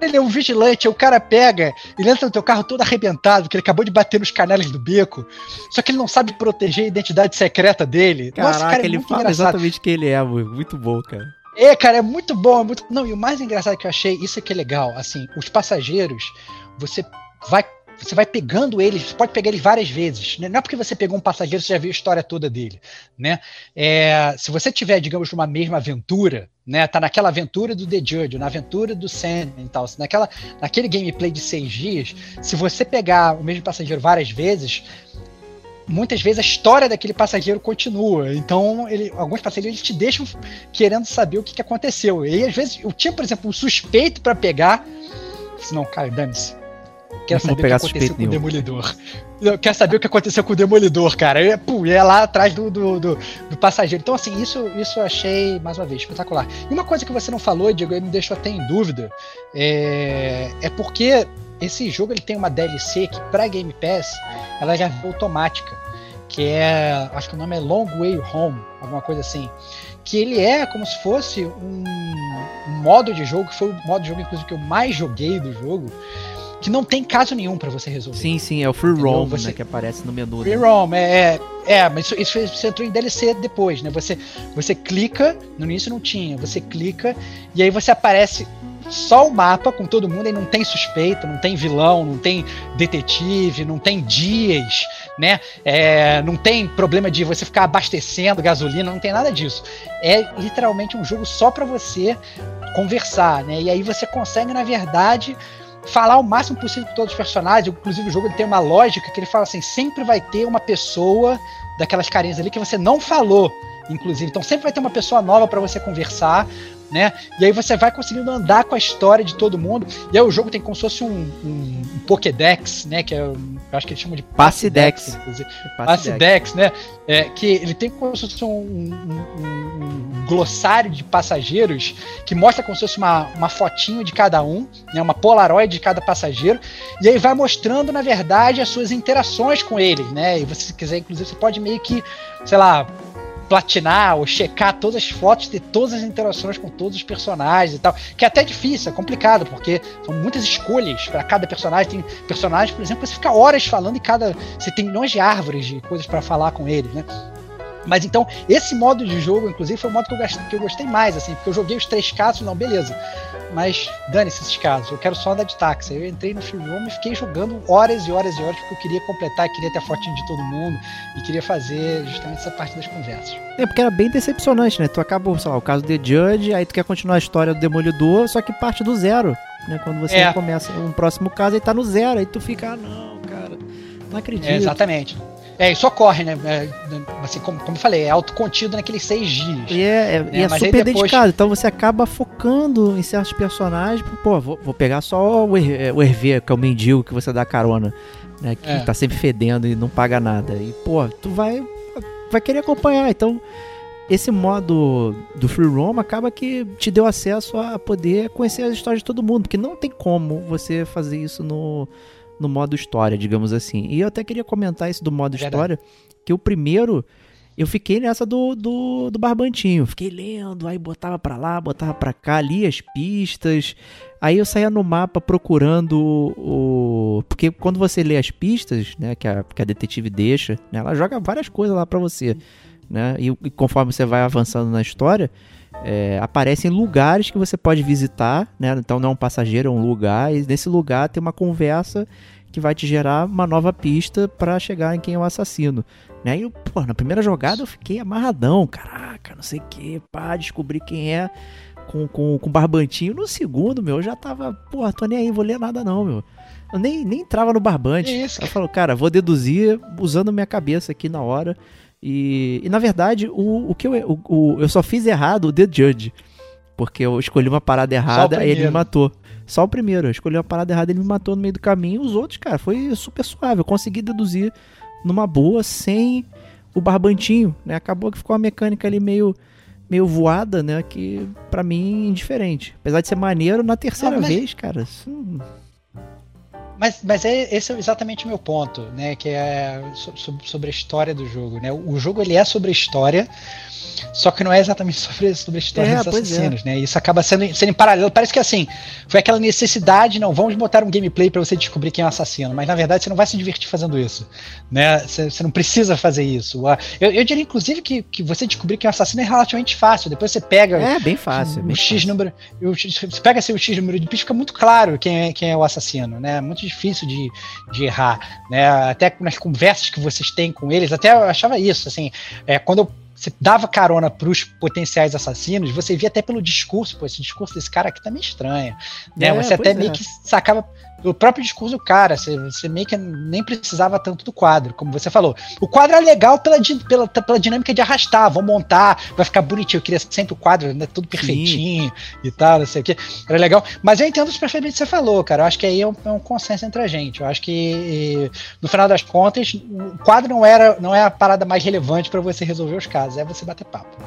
S3: Ele é um vigilante, o cara pega, ele entra no teu carro todo arrebentado, porque ele acabou de bater nos canelas do beco, só que ele não sabe proteger a identidade secreta dele. Nossa,
S4: Caraca,
S3: cara, é
S4: ele fala
S3: engraçado.
S4: exatamente quem ele é, muito bom, cara.
S3: É, cara, é muito bom, é muito. Não, e o mais engraçado que eu achei, isso é que é legal, assim, os passageiros, você vai. Você vai pegando eles, você pode pegar eles várias vezes. Né? Não é porque você pegou um passageiro, você já viu a história toda dele. Né? É, se você tiver, digamos, numa mesma aventura, né? Tá naquela aventura do The Judge, na aventura do Sandman e tal, se naquela, naquele gameplay de seis dias, se você pegar o mesmo passageiro várias vezes, muitas vezes a história daquele passageiro continua. Então, ele, alguns passageiros te deixam querendo saber o que, que aconteceu. E às vezes, eu tinha, por exemplo, um suspeito pra pegar. Se não, cara, dane-se.
S4: Vou
S3: saber o que aconteceu com o
S4: nenhum.
S3: Demolidor. Eu quero saber o que aconteceu com o Demolidor, cara. Eu, pô, é lá atrás do, do, do, do passageiro. Então, assim, isso, isso eu achei, mais uma vez, espetacular. E uma coisa que você não falou, Diego, e me deixou até em dúvida, é, é porque esse jogo ele tem uma DLC que, pra Game Pass, ela já é automática. Que é. Acho que o nome é Long Way Home, alguma coisa assim. Que ele é como se fosse um modo de jogo, que foi o modo de jogo, inclusive, que eu mais joguei do jogo, que não tem caso nenhum pra você resolver.
S4: Sim, sim, é o Free? Roam,
S3: Você-
S4: né, que aparece no menu.
S3: Free
S4: né?
S3: roam, é, é, é, mas isso, isso você entrou em DLC depois, né? Você, você clica, no início não tinha, você clica e aí você aparece só o mapa com todo mundo, aí não tem suspeito, não tem vilão, não tem detetive, não tem dias, né? É, não tem problema de você ficar abastecendo gasolina, não tem nada disso. É literalmente um jogo só pra você conversar, né? E aí você consegue, na verdade, falar o máximo possível com todos os personagens. Inclusive, o jogo tem uma lógica que ele fala assim: sempre vai ter uma pessoa daquelas carinhas ali que você não falou, inclusive. Então, sempre vai ter uma pessoa nova para você conversar. Né? E aí você vai conseguindo andar com a história de todo mundo. E aí o jogo tem como se fosse um, um, um Pokédex, né? Que é, eu acho que eles chamam de
S4: Passidex. Passe deck.
S3: Passidex, né? É, que ele tem como se fosse um- um glossário de passageiros que mostra como se fosse uma, uma fotinho de cada um, né? Uma polaroid de cada passageiro. E aí vai mostrando, na verdade, as suas interações com eles, né? E você, se quiser, inclusive, você pode meio que, sei lá, platinar ou checar todas as fotos de todas as interações com todos os personagens e tal. Que é até difícil, é complicado, porque são muitas escolhas para cada personagem. Tem personagens, por exemplo, que você fica horas falando e cada. Você tem milhões de árvores de coisas para falar com eles, né? Mas então, esse modo de jogo, inclusive, foi o modo que eu, que eu gostei mais, assim, porque eu joguei os três casos, não, beleza. Mas dane-se esses casos, eu quero só andar de táxi. Eu entrei no Roam e fiquei jogando horas e horas e horas, porque eu queria completar, queria ter a fotinho de todo mundo e queria fazer justamente essa parte das conversas.
S4: É, porque era bem decepcionante, né? Tu acaba, sei lá, o caso The Judge, aí tu quer continuar a história do Demolidor, só que parte do zero, né? Quando você
S3: É.
S4: começa um próximo caso, aí tá no zero, aí tu fica, ah, não, cara, não acredito.
S3: É, exatamente. É, isso ocorre, né? É, assim, como, como eu falei, é autocontido naqueles seis dias.
S4: E é, é- e é super
S3: depois-
S4: dedicado, então você acaba focando em certos personagens, pô, vou, vou pegar só o, Her- o Hervé, que é o mendigo que você dá carona, né, que
S3: É.
S4: tá sempre fedendo e não paga nada, e pô, tu vai, vai querer acompanhar, então esse modo do Free Roam acaba que te deu acesso a poder conhecer as histórias de todo mundo, porque não tem como você fazer isso no, no modo história, digamos assim. E eu até queria comentar isso do modo
S3: Verdade.
S4: história, que o primeiro eu fiquei nessa do, do, do Barbantinho. Fiquei lendo, aí botava pra lá, botava pra cá, lia as pistas. Aí eu saía no mapa procurando o. Porque quando você lê as pistas, né, que a, que a detetive deixa, né, ela joga várias coisas lá pra você. Né? E, e conforme você vai avançando na história, é, aparecem lugares que você pode visitar, né? Então não é um passageiro, é um lugar, e nesse lugar tem uma conversa que vai te gerar uma nova pista pra chegar em quem é o assassino. Né? E, pô, na primeira jogada eu fiquei amarradão. Caraca, não sei o que, pá, descobri quem é com, com, com barbantinho. No segundo, meu, eu já tava, porra, tô nem aí, vou ler nada não, meu. Eu nem, nem entrava no barbante.
S3: Isso,
S4: eu falo, cara, vou deduzir usando minha cabeça aqui na hora. E, e na verdade, o, o que eu, o, o- eu só fiz errado o The Judge. Porque eu escolhi uma parada errada e ele me matou. Só o primeiro, eu escolhi uma parada errada e ele me matou no meio do caminho. Os outros, cara, foi super suave. Eu consegui deduzir numa boa, sem o barbantinho, né? Acabou que ficou uma mecânica ali meio, meio voada, né? Que pra mim, indiferente. Apesar de ser maneiro, na terceira
S3: Ah, mas-
S4: vez, cara. isso-
S3: Mas, mas é, esse é exatamente o meu ponto, né? Que é so- so- sobre a história do jogo, né? O jogo ele é sobre a história, só que não é exatamente sobre, sobre a história
S4: É,
S3: dos
S4: pois é.
S3: assassinos, né? Isso acaba sendo, sendo em paralelo. Parece que assim, foi aquela necessidade, não, vamos botar um gameplay pra você descobrir quem é o assassino, mas na verdade você não vai se divertir fazendo isso, né? Você, você não precisa fazer isso. Ah, Eu, eu diria, inclusive, que, que você descobrir quem é o assassino é relativamente fácil. Depois você pega
S4: É, bem fácil.
S3: o
S4: bem
S3: X
S4: fácil.
S3: número. o Você pega assim, o X número de pistas, fica muito claro quem é, quem é o assassino, né? É muito difícil de, de errar. Né? Até nas conversas que vocês têm com eles, até eu achava isso, assim, é, quando eu- você dava carona pros potenciais assassinos, você via até pelo discurso, pô, esse discurso desse cara aqui tá meio estranho. Né?
S4: É,
S3: você até
S4: pois
S3: meio
S4: é.
S3: que sacava o próprio discurso do cara, você, você meio que nem precisava tanto do quadro, como você falou. O quadro é legal pela, pela, pela dinâmica de arrastar, vão montar, vai ficar bonitinho. Eu queria sempre o quadro, né, tudo perfeitinho e tal, não sei o que. Era legal. Mas eu entendo perfeitamente o que você falou, cara. Eu acho que aí é um, é um consenso entre a gente. Eu acho que, no final das contas, o quadro não, era, não é a parada mais relevante pra você resolver os casos, é você bater papo.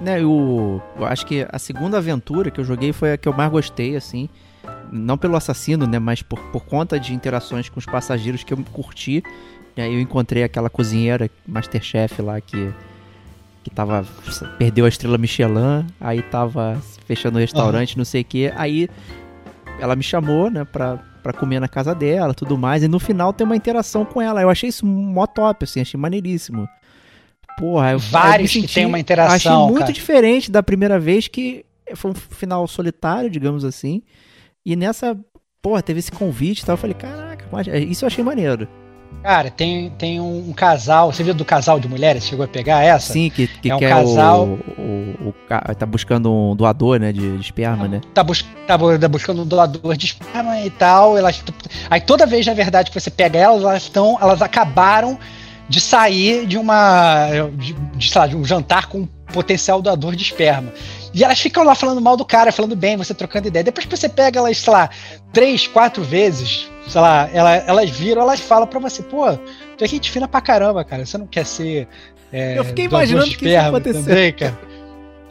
S4: Né, o, eu acho que a segunda aventura que eu joguei foi a que eu mais gostei, assim. Não pelo assassino, né? Mas por, por conta de interações com os passageiros que eu curti. E aí eu encontrei aquela cozinheira Masterchef lá que. Que tava. Perdeu a estrela Michelin. Aí tava fechando o restaurante, não sei o que. Aí ela me chamou, né, pra, pra comer na casa dela tudo mais. E no final tem uma interação com ela. Eu achei isso mó top, assim, achei maneiríssimo. Porra, eu, eu
S3: Vários que
S4: senti-
S3: tem uma interação,
S4: Achei muito
S3: cara.
S4: diferente da primeira vez, que foi um final solitário, digamos assim. E nessa, porra, teve esse convite e tal. Eu falei, caraca, mas- isso eu achei maneiro.
S3: Cara, tem, tem um, casal. Você viu do casal de mulheres? Chegou a pegar essa?
S4: Sim, que, que
S3: É um
S4: quer
S3: casal-
S4: o, o, o ca- Tá buscando um doador, né, de, de esperma, né?
S3: Tá, bus tá tá buscando um doador de esperma e tal. Elas, aí toda vez, na verdade, que você pega elas, elas estão. Elas acabaram de sair de uma. De, de, sei lá, de um jantar com um potencial doador de esperma. E elas ficam lá falando mal do cara, falando bem, você trocando ideia. Depois que você pega elas, sei lá, três, quatro vezes, sei lá, ela- elas viram, elas falam pra você, pô, tu é gente fina pra caramba, cara. Você não quer ser. é,
S4: Eu fiquei imaginando que isso acontecer.
S3: também, cara.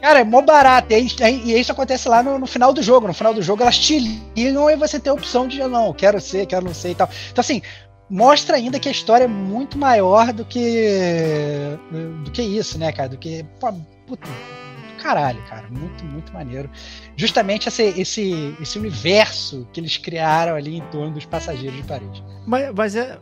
S3: Cara, é mó barato. E, aí- e isso acontece lá no, no final do jogo. No final do jogo, elas te ligam e você tem a opção de não, quero ser, quero não ser e tal. Então, assim, mostra ainda que a história é muito maior do que. do que isso, né, cara? Do que. Pô, puta, caralho, cara. Muito, muito maneiro. Justamente esse, esse, esse universo que eles criaram ali em torno dos passageiros de Paris.
S4: Mas, mas é,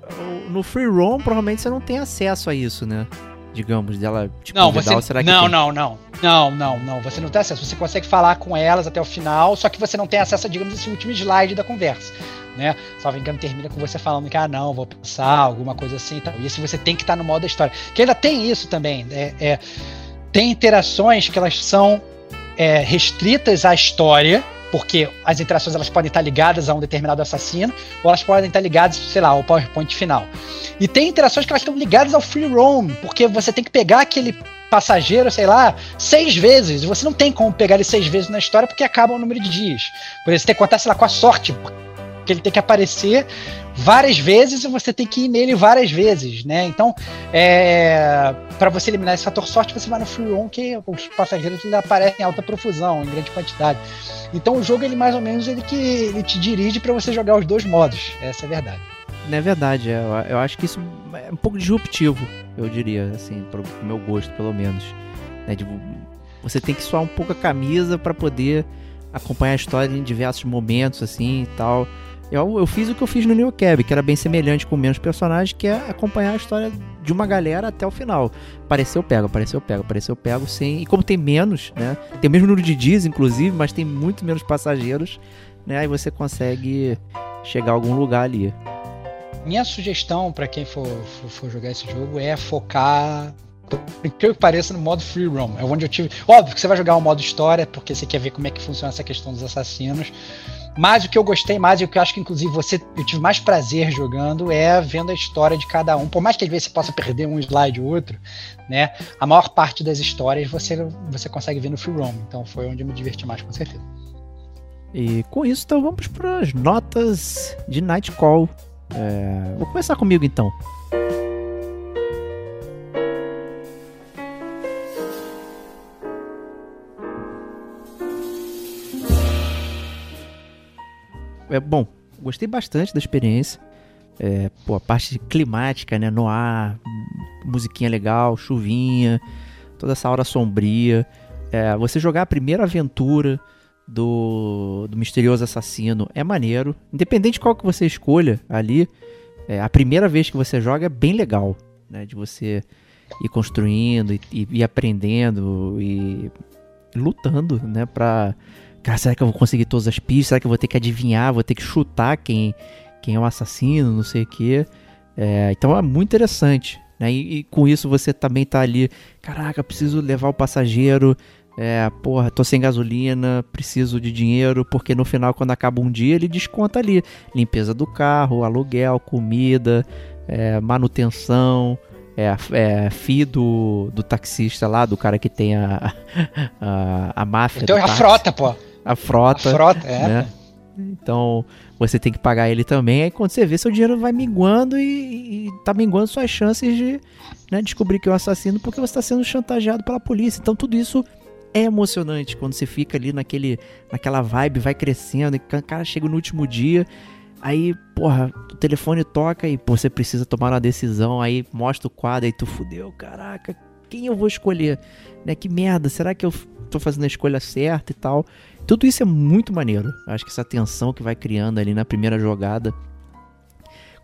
S4: no free roam, provavelmente você não tem acesso a isso, né? Digamos, dela te
S3: Não,
S4: convidar,
S3: você.
S4: será que
S3: não,
S4: tem?
S3: não, não. Não, não, não. Você não tem acesso. Você consegue falar com elas até o final, só que você não tem acesso a, digamos, esse último slide da conversa. Né? Salvo engano, termina com você falando que, ah, não, vou pensar, alguma coisa assim e tal. E isso você tem que estar no modo da história. Que ainda tem isso também. É, é- tem interações que elas são é, restritas à história, porque as interações elas podem estar ligadas a um determinado assassino, ou elas podem estar ligadas, sei lá, ao PowerPoint final. E tem interações que elas estão ligadas ao free roam, porque você tem que pegar aquele passageiro, sei lá, seis vezes. E você não tem como pegar ele seis vezes na história porque acaba o número de dias. Por isso, você tem que contar, sei lá, com a sorte. Porque ele tem que aparecer várias vezes e você tem que ir nele várias vezes, né? Então, é, para você eliminar esse fator sorte, você vai no free roam, que os passageiros aparecem em alta profusão, em grande quantidade. Então, o jogo, ele mais ou menos, ele que ele te dirige para você jogar os dois modos. Essa é a verdade.
S4: É verdade, é, eu, eu acho que isso é um pouco disruptivo, eu diria, assim, pro meu gosto, pelo menos. Né, você tem que suar um pouco a camisa pra poder acompanhar a história em diversos momentos, assim, e tal. Eu, eu fiz o que eu fiz no New Cab, que era bem semelhante com menos personagens, que é acompanhar a história de uma galera até o final. Apareceu, pego, apareceu, pego, apareceu, pego, sim. E como tem menos, né? Tem o mesmo número de dias, inclusive, mas tem muito menos passageiros, né? Aí você consegue chegar a algum lugar ali.
S3: minha sugestão para quem for, for, for, jogar esse jogo é focar, por que pareça, no modo free roam. É onde eu tive. Óbvio que você vai jogar o modo história, porque você quer ver como é que funciona essa questão dos assassinos. Mas o que eu gostei mais e o que eu acho que inclusive você eu tive mais prazer jogando é vendo a história de cada um. Por mais que às vezes você possa perder um slide ou outro, né? A maior parte das histórias você você consegue ver no free roam. Então foi onde eu me diverti mais com certeza.
S4: E com isso, então vamos para as notas de Nightcall. É, vou começar comigo então. É bom, gostei bastante da experiência. É, pô, a parte climática, né? No ar, musiquinha legal, chuvinha, toda essa hora sombria. É, você jogar a primeira aventura do, do misterioso assassino é maneiro. Independente de qual que você escolha ali, é, a primeira vez que você joga é bem legal, né? De você ir construindo e, e, e aprendendo e lutando, né? Pra... Cara, será que eu vou conseguir todas as pistas? Será que eu vou ter que adivinhar? Vou ter que chutar quem, quem é o assassino? Não sei o que. É, então é muito interessante. Né? E, e, com isso você também tá ali. Caraca, preciso levar o passageiro é, porra, tô sem gasolina, preciso de dinheiro, porque no final, quando acaba um dia, ele desconta ali limpeza do carro, aluguel, comida, é, manutenção, é, é FI do, do taxista lá, do cara que tem a, a, a máfia.
S3: Então é a frota, pô.
S4: A frota.
S3: A frota, é.
S4: Né? Então você tem que pagar ele também. Aí quando você vê, seu dinheiro vai minguando e, e tá minguando suas chances de né, descobrir que é o assassino porque você está sendo chantageado pela polícia. Então tudo isso é emocionante quando você fica ali naquele, naquela vibe, vai crescendo, e o cara chega no último dia, aí, porra, o telefone toca e pô, você precisa tomar uma decisão, aí mostra o quadro, aí tu fudeu, caraca, quem eu vou escolher? Né, que merda, será que eu tô fazendo a escolha certa e tal? Tudo isso é muito maneiro. Acho que essa tensão que vai criando ali na primeira jogada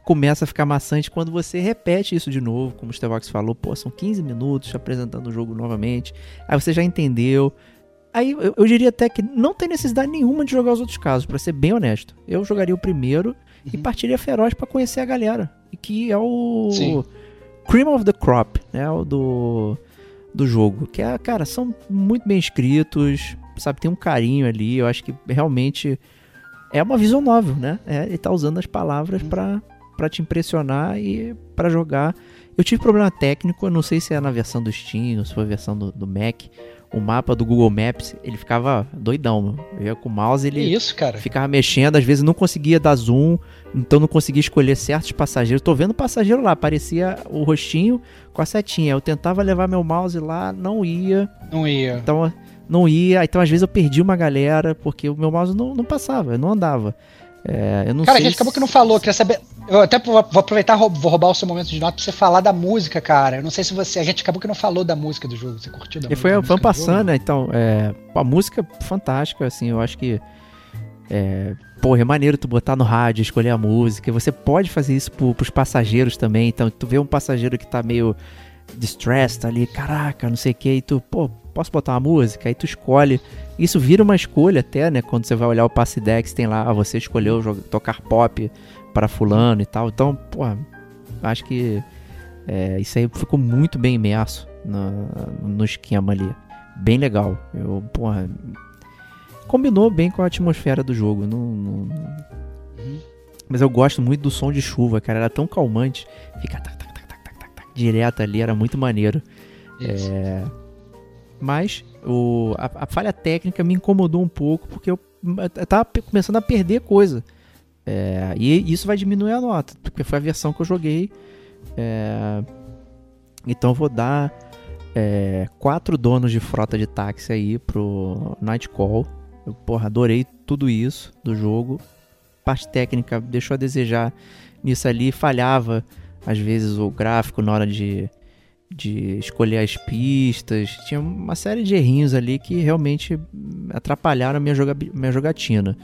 S4: começa a ficar maçante quando você repete isso de novo, como o Stevox falou, pô, são 15 minutos apresentando o jogo novamente, aí você já entendeu. Aí eu, eu diria até que não tem necessidade nenhuma de jogar os outros casos, para ser bem honesto. Eu jogaria o primeiro uhum. e partiria feroz para conhecer a galera, e que é o Sim. Cream of the Crop, né, o do do jogo, que é, cara, são muito bem escritos, sabe, tem um carinho ali, eu acho que realmente é uma visão novel, né? É, ele tá usando as palavras uhum. para te impressionar e para jogar. Eu tive problema técnico, eu não sei se é na versão do Steam ou se foi a versão do, do Mac. O mapa do Google Maps, ele ficava doidão. Eu ia com o mouse, ele
S3: isso,
S4: ficava mexendo, às vezes não conseguia dar zoom, então não conseguia escolher certos passageiros. Tô vendo o passageiro lá, aparecia o rostinho com a setinha. Eu tentava levar meu mouse lá, não ia.
S3: Não ia.
S4: Então não ia, então às vezes eu perdi uma galera porque o meu mouse não, não passava, não andava. É, eu não
S3: cara,
S4: sei
S3: a gente se... acabou que não falou, queria saber. Eu até vou, aproveitar, vou roubar o seu momento de nota pra você falar da música, cara. Eu não sei se você. A gente acabou que não falou da música do jogo. Você curtiu da
S4: e música? Foi, foi passando, né? Então, é, a música fantástica, assim, eu acho que. É, porra, é maneiro tu botar no rádio, escolher a música. Você pode fazer isso pro, pros passageiros também. Então, tu vê um passageiro que tá meio distressed ali, caraca, não sei o que, e tu, pô, posso botar uma música? Aí tu escolhe. Isso vira uma escolha até, né? Quando você vai olhar o passe dex, tem lá, ah, você escolheu jogar, tocar pop para fulano e tal. Então, pô, acho que é, isso aí ficou muito bem imerso no, no esquema ali. Bem legal. Eu, porra, combinou bem com a atmosfera do jogo. Não, não... Uhum. Mas eu gosto muito do som de chuva, cara. Era tão calmante. Fica direto ali, era muito maneiro. É... Mas o, a, a, falha técnica me incomodou um pouco porque eu, eu tava começando a perder coisa. É, e isso vai diminuir a nota, porque foi a versão que eu joguei. É, então eu vou dar é, quatro donos de frota de táxi aí pro Nightcall. Eu, porra, adorei tudo isso do jogo. Parte técnica deixou a desejar nisso ali, falhava às vezes o gráfico na hora de, de escolher as pistas. Tinha uma série de errinhos ali que realmente atrapalharam a minha, joga, minha jogatina.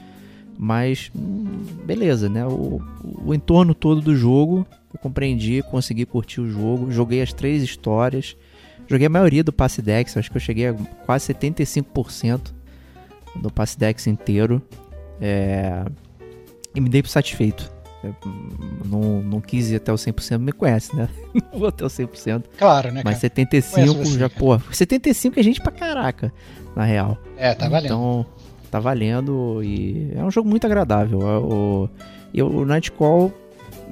S4: Mas, hum, beleza, né? O, o entorno todo do jogo eu compreendi, consegui curtir o jogo. Joguei as três histórias. Joguei a maioria do Passe Dex, acho que eu cheguei a quase 75% do Passe Dex inteiro. É... E me dei por satisfeito. Eu, não, não quis ir até o 100%, me conhece, né? Não vou até o 100%.
S3: Claro, né,
S4: Mas
S3: cara?
S4: 75
S3: Conheço você,
S4: já, pô. 75 é gente pra caraca, na real.
S3: É, tá valendo.
S4: Então, tá valendo e é um jogo muito agradável. É O, e o Nightcall,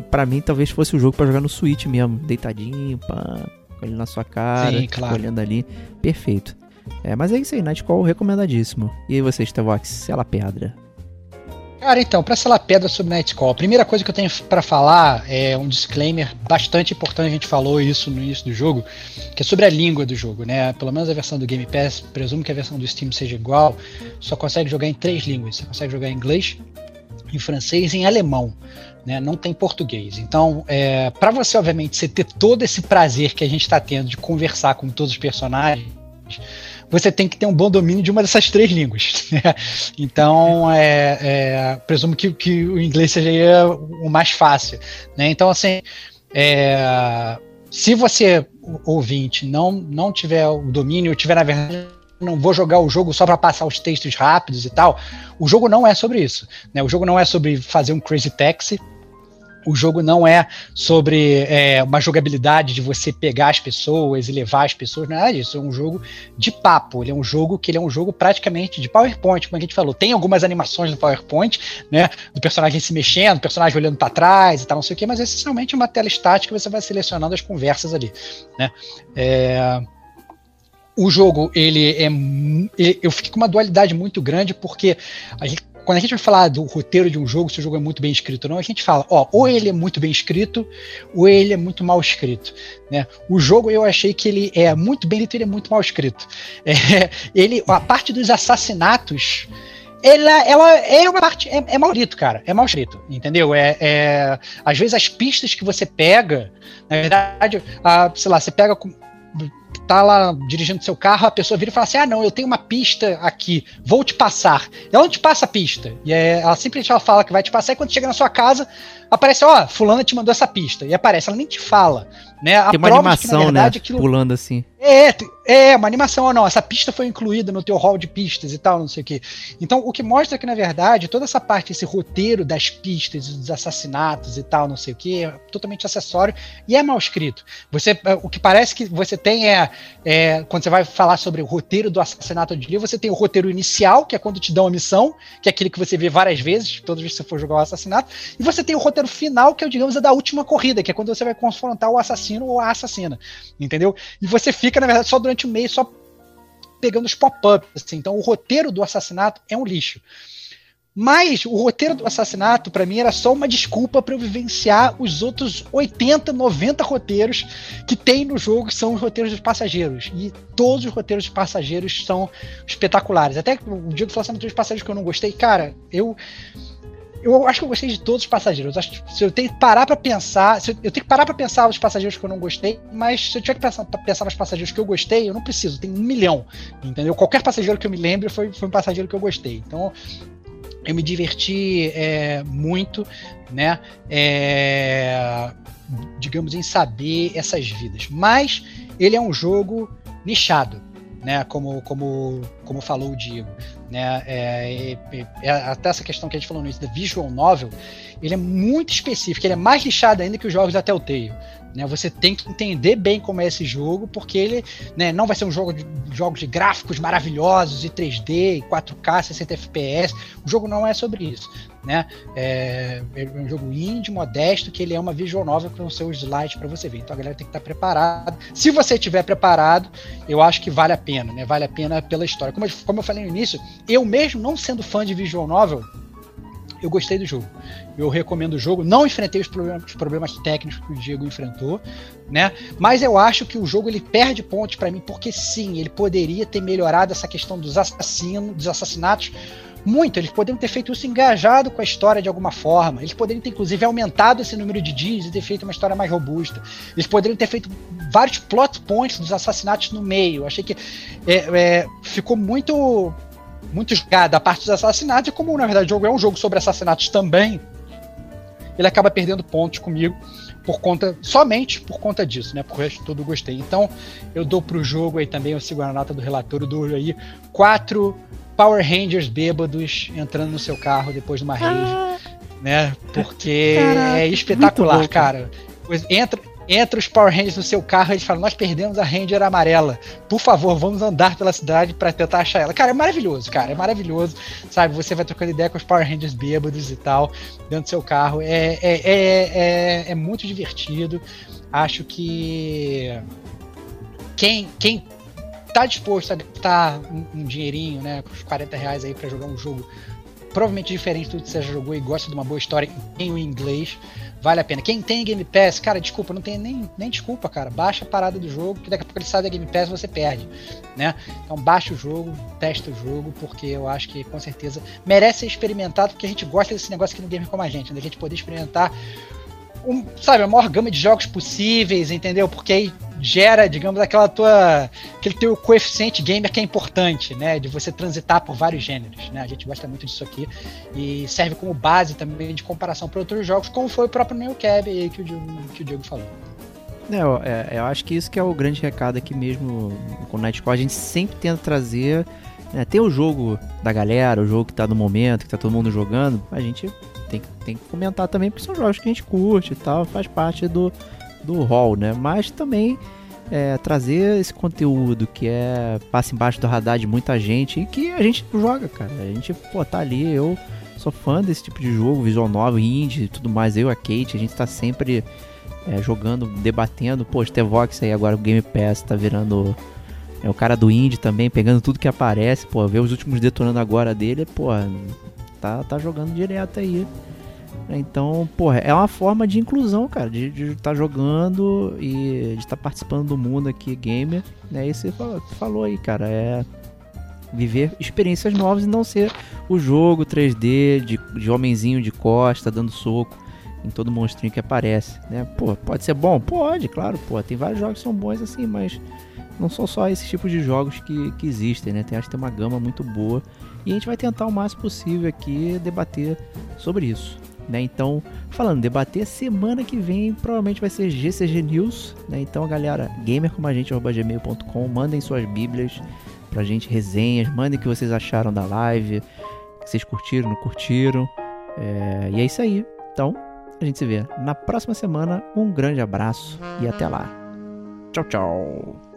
S4: pra mim, talvez fosse o jogo pra jogar no Switch mesmo, deitadinho, pá, com ele na sua cara,
S3: Sim, claro.
S4: olhando ali, perfeito. É, mas é isso aí, Nightcall recomendadíssimo. E aí você, Stevox, Sela Pedra.
S3: Cara, então, pra selar pedra sobre Nightcall, a primeira coisa que eu tenho pra falar é um disclaimer bastante importante, a gente falou isso no início do jogo, que é sobre a língua do jogo, né? Pelo menos a versão do Game Pass, presumo que a versão do Steam seja igual, só consegue jogar em três línguas. Você consegue jogar em inglês, em francês e em alemão. Né, não tem português. Então, é, para você, obviamente, você ter todo esse prazer que a gente está tendo de conversar com todos os personagens, você tem que ter um bom domínio de uma dessas três línguas. Né? Então, é, é, presumo que, que o inglês seja o mais fácil. Né? Então, assim, é, se você, ouvinte, não, não tiver o domínio, tiver, na verdade, não vou jogar o jogo só para passar os textos rápidos e tal, o jogo não é sobre isso. Né? O jogo não é sobre fazer um Crazy Taxi, o jogo não é sobre é, uma jogabilidade de você pegar as pessoas e levar as pessoas, nada disso. É um jogo de papo. Ele é um jogo que ele é um jogo praticamente de PowerPoint, como a gente falou. Tem algumas animações no PowerPoint, né? Do personagem se mexendo, do personagem olhando para trás e tal, não sei o que, mas é essencialmente uma tela estática você vai selecionando as conversas ali, né? É, o jogo, ele é. Eu fiquei com uma dualidade muito grande, porque a gente- quando a gente vai falar do roteiro de um jogo, se o jogo é muito bem escrito ou não, a gente fala, ó, ou ele é muito bem escrito, ou ele é muito mal escrito. Né? O jogo eu achei que ele é muito bem escrito e ele é muito mal escrito. É, ele, a parte dos assassinatos. Ela, ela é uma parte. É, é mal escrito, cara. É mal escrito, entendeu? É, é, às vezes as pistas que você pega, na verdade, a, sei lá, você pega com, tá lá dirigindo seu carro, a pessoa vira e fala assim: Ah, não, eu tenho uma pista aqui, vou te passar. E ela não te passa a pista. E é, ela simplesmente ela fala que vai te passar, e quando chega na sua casa, aparece, ó, fulana te mandou essa pista. E aparece, ela nem te fala. Né? A
S4: Tem uma
S3: de que,
S4: animação, né?
S3: verdade, aquilo-
S4: Pulando assim.
S3: é, é, uma animação ou não. Essa pista foi incluída no teu hall de pistas e tal, não sei o quê. Então, o que mostra que, na verdade, toda essa parte, esse roteiro das pistas, dos assassinatos e tal, não sei o quê, é totalmente acessório e é mal escrito. Você, é, o que parece que você tem é, é, quando você vai falar sobre o roteiro do assassinato de livro, você tem o roteiro inicial, que é quando te dão a missão, que é aquele que você vê várias vezes, todas as vezes que você for jogar o assassinato, e você tem o roteiro final, que é, digamos, a da última corrida, que é quando você vai confrontar o assassino ou a assassina entendeu? E você fica, na verdade, só durante o mês, só pegando os pop-ups. Assim. Então, o roteiro do assassinato é um lixo. Mas o roteiro do assassinato, pra mim, era só uma desculpa para eu vivenciar os outros 80, 90 roteiros que tem no jogo, que são os roteiros dos passageiros. E todos os roteiros dos passageiros são espetaculares. Até o Diego falou assim, dos passageiros que eu não gostei. Cara, eu eu acho que eu gostei de todos os passageiros. Se eu tenho que parar pra pensar, eu, eu tenho que parar pra pensar os passageiros que eu não gostei, mas se eu tiver que pensar, pensar nos passageiros que eu gostei, eu não preciso, tem um milhão, entendeu? Qualquer passageiro que eu me lembre foi, foi um passageiro que eu gostei. Então, eu me diverti é, muito, né? É, digamos, em saber essas vidas. Mas ele é um jogo nichado, né? Como, como, como falou o Diego. Né? É, é, é, até essa questão que a gente falou no início da visual novel, ele é muito específico, ele é mais lixado ainda que os jogos da Telltale. Né? Você tem que entender bem como é esse jogo, porque ele né, não vai ser um jogo de jogos de gráficos maravilhosos e 3D, e 4K, 60 FPS. O jogo não é sobre isso. Né? É, é um jogo indie, modesto, que ele é uma visual novel com seus slides para você ver. Então a galera tem que estar preparada. Se você estiver preparado, eu acho que vale a pena, né? Vale a pena pela história. Como eu, como eu falei no início, eu mesmo não sendo fã de visual novel, eu gostei do jogo. Eu recomendo o jogo. Não enfrentei os problemas, os problemas técnicos que o Diego enfrentou, né? Mas eu acho que o jogo ele perde pontos para mim porque sim, ele poderia ter melhorado essa questão dos assassinos, dos assassinatos muito. Eles poderiam ter feito isso engajado com a história de alguma forma. Eles poderiam ter, inclusive, aumentado esse número de dias e ter feito uma história mais robusta. Eles poderiam ter feito vários plot points dos assassinatos no meio. Achei que é, é, ficou muito muito jogada a parte dos assassinatos, e como na verdade o jogo é um jogo sobre assassinatos também, ele acaba perdendo pontos comigo por conta, somente por conta disso, né? Por resto todo gostei. Então, eu dou pro jogo aí também, eu sigo a nota do relator, eu dou aí quatro Power Rangers bêbados entrando no seu carro depois de uma rave. né? Porque é espetacular,
S4: louco.
S3: cara. Entra, entra os Power Rangers no seu carro e eles falam: Nós perdemos a Ranger amarela. Por favor, vamos andar pela cidade pra tentar achar ela. Cara, é maravilhoso, cara. É maravilhoso. Sabe? Você vai trocando ideia com os Power Rangers bêbados e tal, dentro do seu carro. É, é, é, é, é muito divertido. Acho que quem, quem tá disposto a gastar um, dinheirinho, né, os 40 reais aí pra jogar um jogo provavelmente diferente tudo que você já jogou e gosta de uma boa história em inglês, vale a pena. Quem tem Game Pass, cara, desculpa, não tem nem, nem desculpa, cara. Baixa a parada do jogo, que daqui a pouco ele sai da Game Pass e você perde, né? Então baixa o jogo, testa o jogo, porque eu acho que com certeza merece ser experimentado, porque a gente gosta desse negócio aqui no Gamer como a gente, né? A gente poder experimentar um, sabe, a maior gama de jogos possíveis, entendeu? Porque aí gera, digamos, aquela tua. aquele teu coeficiente gamer que é importante, né? De você transitar por vários gêneros, né? A gente gosta muito disso aqui. E serve como base também de comparação para outros jogos, como foi o próprio Neo Cab aí que o Diego, que o Diego falou.
S4: É, eu, é, eu acho que isso que é o grande recado aqui mesmo com o Nightcore. A gente sempre tenta trazer. Né, tem o jogo da galera, o jogo que tá no momento, que tá todo mundo jogando. A gente tem, tem que comentar também, porque são jogos que a gente curte e tal, faz parte do, do hall, né? Mas também é, trazer esse conteúdo que é passa embaixo do radar de muita gente e que a gente joga, cara. A gente, pô, tá ali, eu sou fã desse tipo de jogo, visual novel, indie tudo mais. Eu a Kate, a gente tá sempre é, jogando, debatendo. Pô, Stevox aí agora o Game Pass tá virando. É o cara do indie também, pegando tudo que aparece. Pô, ver os últimos detonando agora dele, pô, tá, tá jogando direto aí. Então, porra, é uma forma de inclusão, cara, de estar jogando e de estar participando do mundo aqui, gamer. Né? E você falou, falou aí, cara, é viver experiências novas e não ser o jogo 3D de, de homenzinho de costa dando soco em todo monstrinho que aparece, né? Pô, pode ser bom? Pode, claro, pô, tem vários jogos que são bons assim, mas não são só esses tipos de jogos que, que existem, né? Tem, acho que tem uma gama muito boa e a gente vai tentar o máximo possível aqui debater sobre isso, né? Então, falando debater, semana que vem provavelmente vai ser GCG News, né? Então, galera, gamercomagente.gmail.com, mandem suas bíblias pra gente, resenhas, mandem o que vocês acharam da live, que vocês curtiram, não curtiram, é, e é isso aí. Então, a gente se vê na próxima semana. Um grande abraço e até lá. Tchau, tchau.